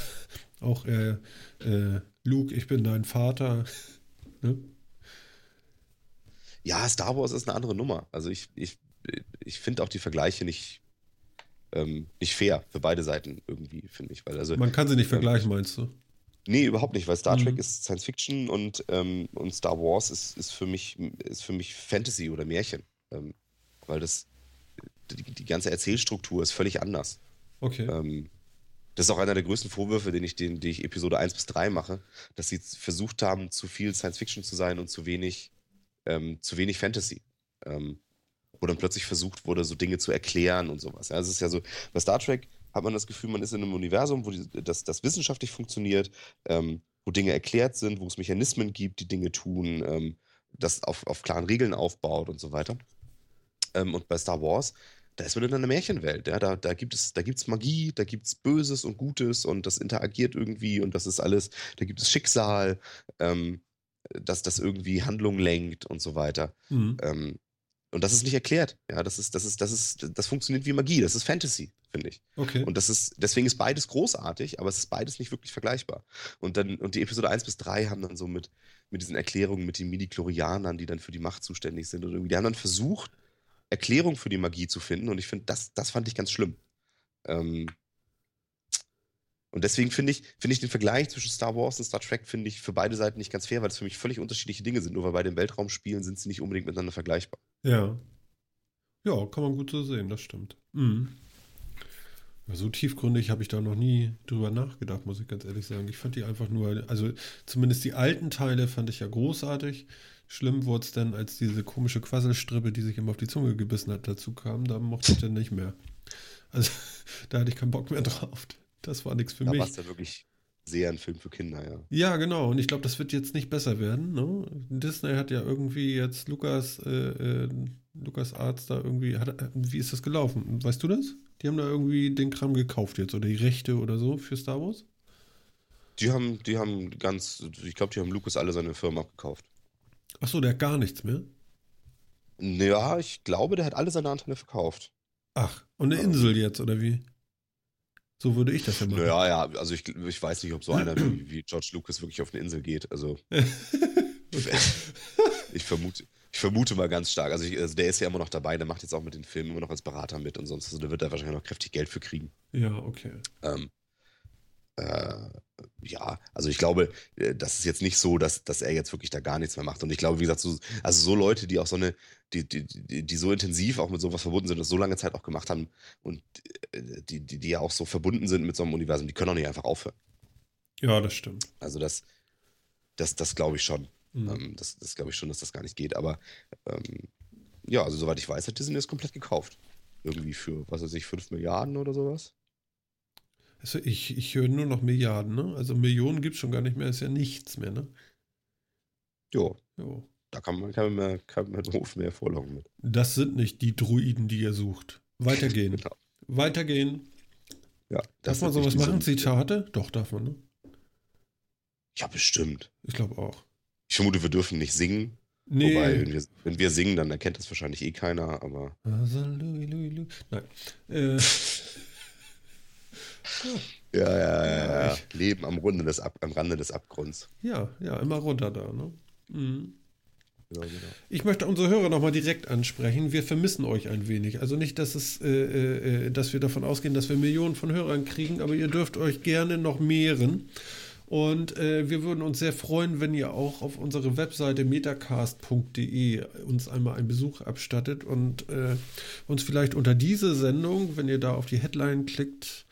auch äh, äh, Luke, ich bin dein Vater. ne? Ja, Star Wars ist eine andere Nummer. Also ich, ich, ich finde auch die Vergleiche nicht, ähm, nicht fair für beide Seiten irgendwie, finde ich. Weil also, Man kann sie nicht ähm, vergleichen, meinst du? Nee, überhaupt nicht, weil Star mhm. Trek ist Science Fiction und, ähm, und Star Wars ist, ist, für mich, ist für mich Fantasy oder Märchen. Ähm, weil das, die, die, ganze Erzählstruktur ist völlig anders. Okay. Ähm, das ist auch einer der größten Vorwürfe, den ich, den, den ich Episode 1 bis 3 mache, dass sie versucht haben, zu viel Science Fiction zu sein und zu wenig, ähm, zu wenig Fantasy. Ähm, wo dann plötzlich versucht wurde, so Dinge zu erklären und sowas. Ja, ist ja so, bei Star Trek hat man das Gefühl, man ist in einem Universum, wo die, das, das wissenschaftlich funktioniert, ähm, wo Dinge erklärt sind, wo es Mechanismen gibt, die Dinge tun, ähm, das auf, auf klaren Regeln aufbaut und so weiter. Ähm, und bei Star Wars, da ist man in einer Märchenwelt. Ja? Da, da gibt es da gibt's Magie, da gibt es Böses und Gutes und das interagiert irgendwie und das ist alles, da gibt es Schicksal, ähm, dass das irgendwie Handlung lenkt und so weiter. Mhm. Ähm, und das ist nicht erklärt. Ja, das ist, das ist, das ist, das funktioniert wie Magie. Das ist Fantasy, finde ich. Okay. Und das ist, deswegen ist beides großartig, aber es ist beides nicht wirklich vergleichbar. Und dann, und die Episode 1 bis 3 haben dann so mit, mit diesen Erklärungen mit den Midi-Chlorianern, die dann für die Macht zuständig sind, und irgendwie, die haben dann versucht, Erklärung für die Magie zu finden. Und ich finde, das, das fand ich ganz schlimm. Ähm, Und deswegen finde ich, finde ich den Vergleich zwischen Star Wars und Star Trek finde ich für beide Seiten nicht ganz fair, weil es für mich völlig unterschiedliche Dinge sind. Nur weil beide im Weltraum spielen, sind sie nicht unbedingt miteinander vergleichbar. Ja. Ja, kann man gut so sehen, das stimmt. Mhm. So tiefgründig habe ich da noch nie drüber nachgedacht, muss ich ganz ehrlich sagen. Ich fand die einfach nur, also zumindest die alten Teile fand ich ja großartig. Schlimm wurde es dann, als diese komische Quasselstrippe, die sich immer auf die Zunge gebissen hat, dazu kam. Da mochte ich dann nicht mehr. Also da hatte ich keinen Bock mehr drauf. Das war nichts für da mich. Da war es ja wirklich sehr ein Film für Kinder, ja. Ja, genau. Und ich glaube, das wird jetzt nicht besser werden. Ne? Disney hat ja irgendwie jetzt Lukas, äh, äh, Lukas Arzt da irgendwie, hat, wie ist das gelaufen? Weißt du das? Die haben da irgendwie den Kram gekauft jetzt oder die Rechte oder so für Star Wars? Die haben, die haben ganz, ich glaube, die haben Lukas alle seine Firmen abgekauft. Achso, der hat gar nichts mehr? Ja, ich glaube, der hat alle seine Anteile verkauft. Ach, und eine Insel jetzt, oder wie? So würde ich das ja machen. Ja, ja, also ich, ich weiß nicht, ob so einer wie, wie George Lucas wirklich auf eine Insel geht. Also ich vermute, ich vermute mal ganz stark. Also, ich, also, der ist ja immer noch dabei, der macht jetzt auch mit den Filmen immer noch als Berater mit und sonst. Also da wird er wahrscheinlich noch kräftig Geld für kriegen. Ja, okay. Ähm, äh, ja, also ich glaube, äh, das ist jetzt nicht so, dass, dass er jetzt wirklich da gar nichts mehr macht. Und ich glaube, wie gesagt, so, also so Leute, die auch so eine, die, die, die, die so intensiv auch mit sowas verbunden sind, das so lange Zeit auch gemacht haben und äh, die, die, die ja auch so verbunden sind mit so einem Universum, die können auch nicht einfach aufhören. Ja, das stimmt. Also das, das, das glaube ich schon. Mhm. Ähm, das das glaube ich schon, dass das gar nicht geht. Aber ähm, ja, also soweit ich weiß, hat Disney das komplett gekauft. Irgendwie für, was weiß ich, 5 Milliarden oder sowas. Also ich, ich höre nur noch Milliarden, ne? Also Millionen gibt es schon gar nicht mehr, ist ja nichts mehr, ne? Jo. jo. Da kann man, kann man, kann man Hof mehr vorlocken mit. Das sind nicht die Druiden, die ihr sucht. Weitergehen. genau. Weitergehen. Ja, darf man sowas machen? Zitate? Doch, darf man, ne? Ja, bestimmt. Ich glaube auch. Ich vermute, wir dürfen nicht singen. Nee. Wobei, wenn wir, wenn wir singen, dann erkennt das wahrscheinlich eh keiner, aber. Also, Louis, Louis, Louis. Nein. Äh. ja, ja, ja, ja. Leben am, Runde des Ab am Rande des Abgrunds. Ja, ja, immer runter da, ne? Mhm. Ja, genau. Ich möchte unsere Hörer nochmal direkt ansprechen. Wir vermissen euch ein wenig. Also nicht, dass, es, äh, äh, dass wir davon ausgehen, dass wir Millionen von Hörern kriegen, aber ihr dürft euch gerne noch mehren. Und äh, wir würden uns sehr freuen, wenn ihr auch auf unsere Webseite metacast.de uns einmal einen Besuch abstattet und äh, uns vielleicht unter diese Sendung, wenn ihr da auf die Headline klickt,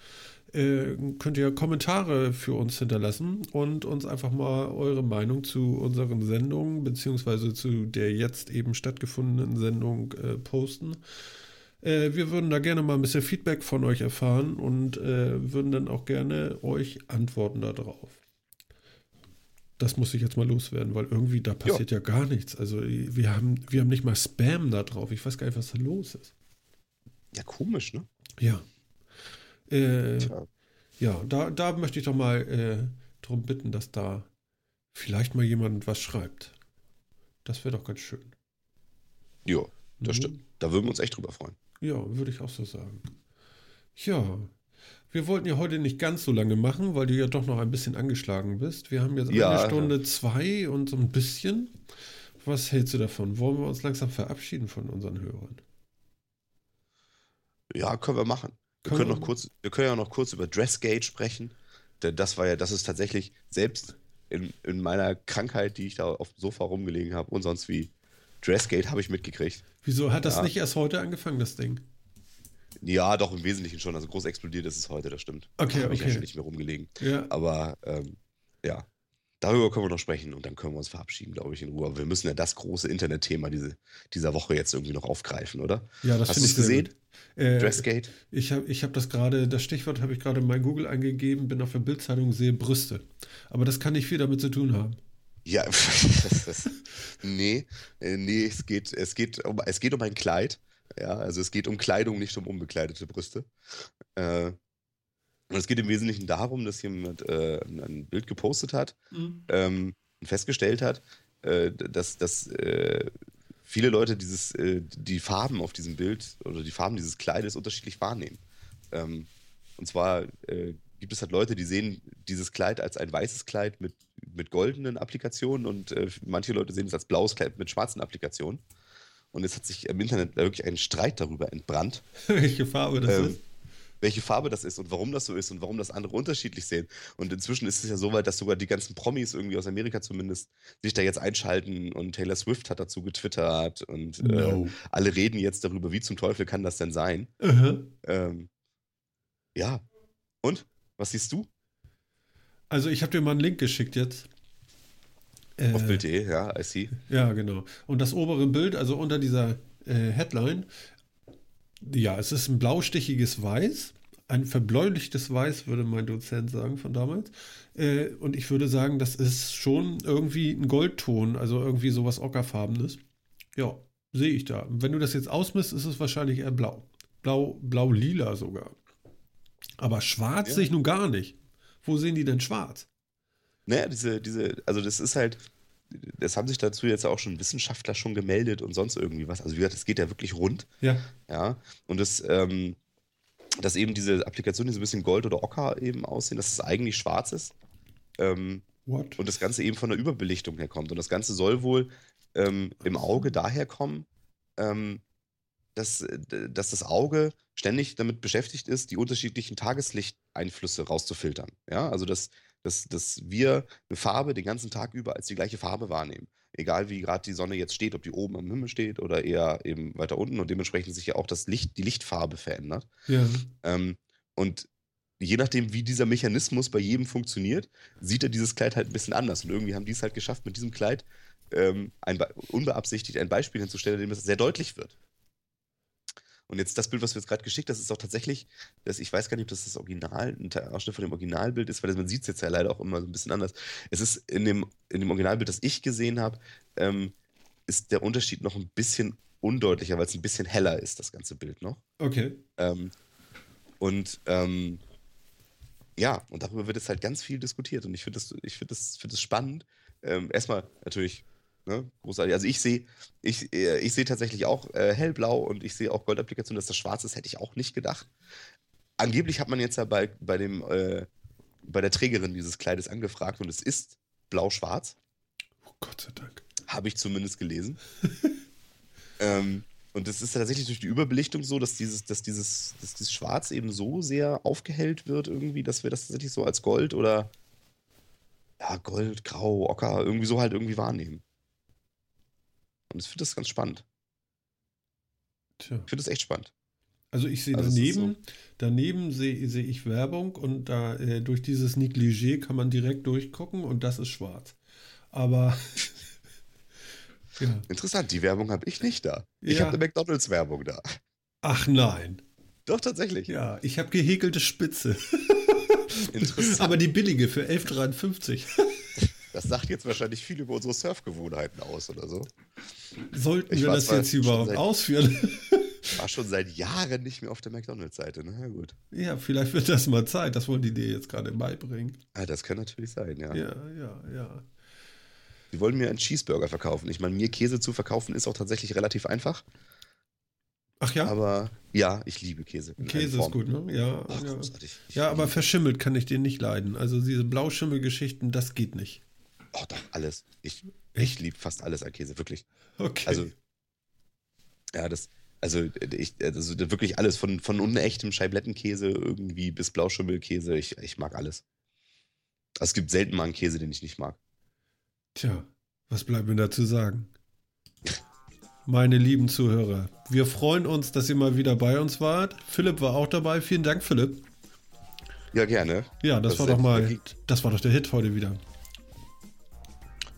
äh, könnt ihr Kommentare für uns hinterlassen und uns einfach mal eure Meinung zu unseren Sendungen beziehungsweise zu der jetzt eben stattgefundenen Sendung äh, posten. Äh, wir würden da gerne mal ein bisschen Feedback von euch erfahren und äh, würden dann auch gerne euch antworten darauf. Das muss ich jetzt mal loswerden, weil irgendwie da passiert ja, ja gar nichts. Also wir haben, wir haben nicht mal Spam da drauf. Ich weiß gar nicht, was da los ist. Ja, komisch, ne? Ja. Äh, ja, da, da möchte ich doch mal äh, darum bitten, dass da vielleicht mal jemand was schreibt. Das wäre doch ganz schön. Ja, das mhm. stimmt. Da würden wir uns echt drüber freuen. Ja, würde ich auch so sagen. Ja, wir wollten ja heute nicht ganz so lange machen, weil du ja doch noch ein bisschen angeschlagen bist. Wir haben jetzt ja, eine Stunde zwei und so ein bisschen. Was hältst du davon? Wollen wir uns langsam verabschieden von unseren Hörern? Ja, können wir machen. Wir können, noch kurz, wir können ja noch kurz über Dressgate sprechen. Denn das war ja, das ist tatsächlich selbst in, in meiner Krankheit, die ich da auf dem Sofa rumgelegen habe und sonst wie Dressgate habe ich mitgekriegt. Wieso hat das ja. nicht erst heute angefangen, das Ding? Ja, doch, im Wesentlichen schon. Also groß explodiert ist es heute, das stimmt. Okay, da habe ich okay. ja schon nicht mehr rumgelegen. Ja. Aber ähm, ja, darüber können wir noch sprechen und dann können wir uns verabschieden, glaube ich, in Ruhe. Aber wir müssen ja das große Internetthema diese, dieser Woche jetzt irgendwie noch aufgreifen, oder? Ja, das Hast du es gesehen? Äh, Dressgate? Ich habe ich hab das gerade, das Stichwort habe ich gerade in mein Google eingegeben, bin auf der Bildzeitung, sehe Brüste. Aber das kann nicht viel damit zu tun haben. Ja, nee, äh, nee, es geht, es geht um, es geht um ein Kleid ja, also es geht um Kleidung, nicht um unbekleidete Brüste. Äh, und es geht im Wesentlichen darum, dass jemand äh, ein Bild gepostet hat mhm. ähm, und festgestellt hat, äh, dass, dass äh, viele Leute dieses, äh, die Farben auf diesem Bild oder die Farben dieses Kleides unterschiedlich wahrnehmen. Ähm, und zwar äh, gibt es halt Leute, die sehen dieses Kleid als ein weißes Kleid mit, mit goldenen Applikationen und manche Leute sehen es als blaues Kleid mit schwarzen Applikationen. Und es hat sich im Internet wirklich ein Streit darüber entbrannt. Welche Farbe das ähm, ist? Welche Farbe das ist und warum das so ist und warum das andere unterschiedlich sehen. Und inzwischen ist es ja so weit, dass sogar die ganzen Promis irgendwie aus Amerika zumindest sich da jetzt einschalten und Taylor Swift hat dazu getwittert und äh, No. alle reden jetzt darüber, wie zum Teufel kann das denn sein. Aha. Ähm, ja. Und? Was siehst du? Also ich habe dir mal einen Link geschickt jetzt. Äh, Auf Bild.de, ja, I see. Ja, genau. Und das obere Bild, also unter dieser äh, Headline, ja, es ist ein blaustichiges Weiß, ein verbläulichtes Weiß, würde mein Dozent sagen von damals. Äh, und ich würde sagen, das ist schon irgendwie ein Goldton, also irgendwie sowas Ockerfarbenes. Ja, sehe ich da. Wenn du das jetzt ausmisst, ist es wahrscheinlich eher blau. Blau, blau-lila sogar. Aber schwarz Ja. sehe ich nun gar nicht. Wo sehen die denn schwarz? Naja, diese, diese, also das ist halt, das haben sich dazu jetzt auch schon Wissenschaftler schon gemeldet und sonst irgendwie was. Also wie gesagt, es geht ja wirklich rund. Ja, Ja, und das, ähm, dass eben diese Applikationen, die so ein bisschen Gold oder Ocker eben aussehen, dass es eigentlich schwarz ist. Ähm, what? und das Ganze eben von der Überbelichtung herkommt. Und das Ganze soll wohl ähm, im Auge daher kommen, ähm, dass, dass das Auge ständig damit beschäftigt ist, die unterschiedlichen Tageslichteinflüsse rauszufiltern. Ja, also dass, dass, dass wir eine Farbe den ganzen Tag über als die gleiche Farbe wahrnehmen. Egal wie gerade die Sonne jetzt steht, ob die oben am Himmel steht oder eher eben weiter unten und dementsprechend sich ja auch das Licht, die Lichtfarbe verändert. Ja. Ähm, und je nachdem, wie dieser Mechanismus bei jedem funktioniert, sieht er dieses Kleid halt ein bisschen anders. Und irgendwie haben die es halt geschafft, mit diesem Kleid ähm, ein, Be- unbeabsichtigt ein Beispiel hinzustellen, in dem das sehr deutlich wird. Und jetzt das Bild, was wir jetzt gerade geschickt haben, das ist auch tatsächlich, das, ich weiß gar nicht, ob das das Original, ein Ausschnitt von dem Originalbild ist, weil das, man sieht es jetzt ja leider auch immer so ein bisschen anders. Es ist in dem, in dem Originalbild, das ich gesehen habe, ähm, ist der Unterschied noch ein bisschen undeutlicher, weil es ein bisschen heller ist, das ganze Bild noch. Okay. Ähm, und ähm, ja, und darüber wird jetzt halt ganz viel diskutiert. Und ich finde das, ich find das, find das spannend. Ähm, erstmal natürlich, ne, großartig. Also ich sehe, ich, äh, ich sehe tatsächlich auch äh, hellblau und ich sehe auch Goldapplikationen, dass das schwarz ist, hätte ich auch nicht gedacht. Angeblich hat man jetzt ja bei, bei dem, äh, bei der Trägerin dieses Kleides angefragt und es ist blau-schwarz. Oh Gott sei Dank. Habe ich zumindest gelesen. ähm, und es ist tatsächlich durch die Überbelichtung so, dass dieses, dass dieses, dass dieses Schwarz eben so sehr aufgehellt wird, irgendwie, dass wir das tatsächlich so als Gold oder ja, Gold, Grau, Ocker, irgendwie so halt irgendwie wahrnehmen. Und ich finde das ganz spannend. Tja. Ich finde das echt spannend. Also ich sehe Also es ist daneben, daneben sehe sehe ich Werbung und da äh, durch dieses Negligé kann man direkt durchgucken und das ist schwarz. Aber ja. Interessant, die Werbung habe ich nicht da. Ich Ja. habe eine McDonalds-Werbung da. Ach nein. Doch, tatsächlich. Ja, ich habe gehäkelte Spitze. Interessant. Aber die billige für 11,53. Das sagt jetzt wahrscheinlich viel über unsere Surfgewohnheiten aus oder so. Sollten Ich wir das jetzt überhaupt seit- ausführen? War schon seit Jahren nicht mehr auf der McDonalds-Seite. Na ja, gut. ja, vielleicht wird das mal Zeit. Das wollen die dir jetzt gerade beibringen. Ah, das kann natürlich sein, ja. Ja, ja, ja. Die wollen mir einen Cheeseburger verkaufen. Ich meine, mir Käse zu verkaufen ist auch tatsächlich relativ einfach. Ach ja, Aber ja, ich liebe Käse. Käse ist gut, ne? Ja, Ach, ja. Ja, aber verschimmelt kann ich den nicht leiden. Also diese Blauschimmelgeschichten, das geht nicht. Oh, doch, alles. Ich, ich liebe fast alles an Käse, wirklich. Okay. Also, ja, das, also, ich, also wirklich alles, von, von unechtem Scheiblettenkäse irgendwie bis Blauschimmelkäse, ich, ich mag alles. Also, es gibt selten mal einen Käse, den ich nicht mag. Tja, was bleibt mir dazu sagen? Meine lieben Zuhörer, wir freuen uns, dass ihr mal wieder bei uns wart. Philipp war auch dabei. Vielen Dank, Philipp. Ja, gerne. Ja, das, Das war doch mal, das war doch der Hit heute wieder.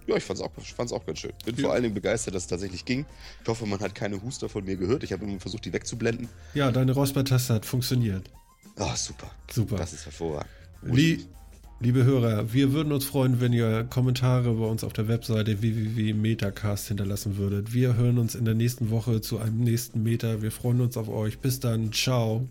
Ja, ich fand's auch, fand's auch ganz schön. Bin Ja. vor allen Dingen begeistert, dass es tatsächlich ging. Ich hoffe, man hat keine Huster von mir gehört. Ich habe immer versucht, die wegzublenden. Ja, deine Räuspertaste hat funktioniert. Ah, super. Super. Das ist hervorragend. Lie liebe Hörer, wir würden uns freuen, wenn ihr Kommentare bei uns auf der Webseite www.metacast hinterlassen würdet. Wir hören uns in der nächsten Woche zu einem nächsten Meter. Wir freuen uns auf euch. Bis dann. Ciao.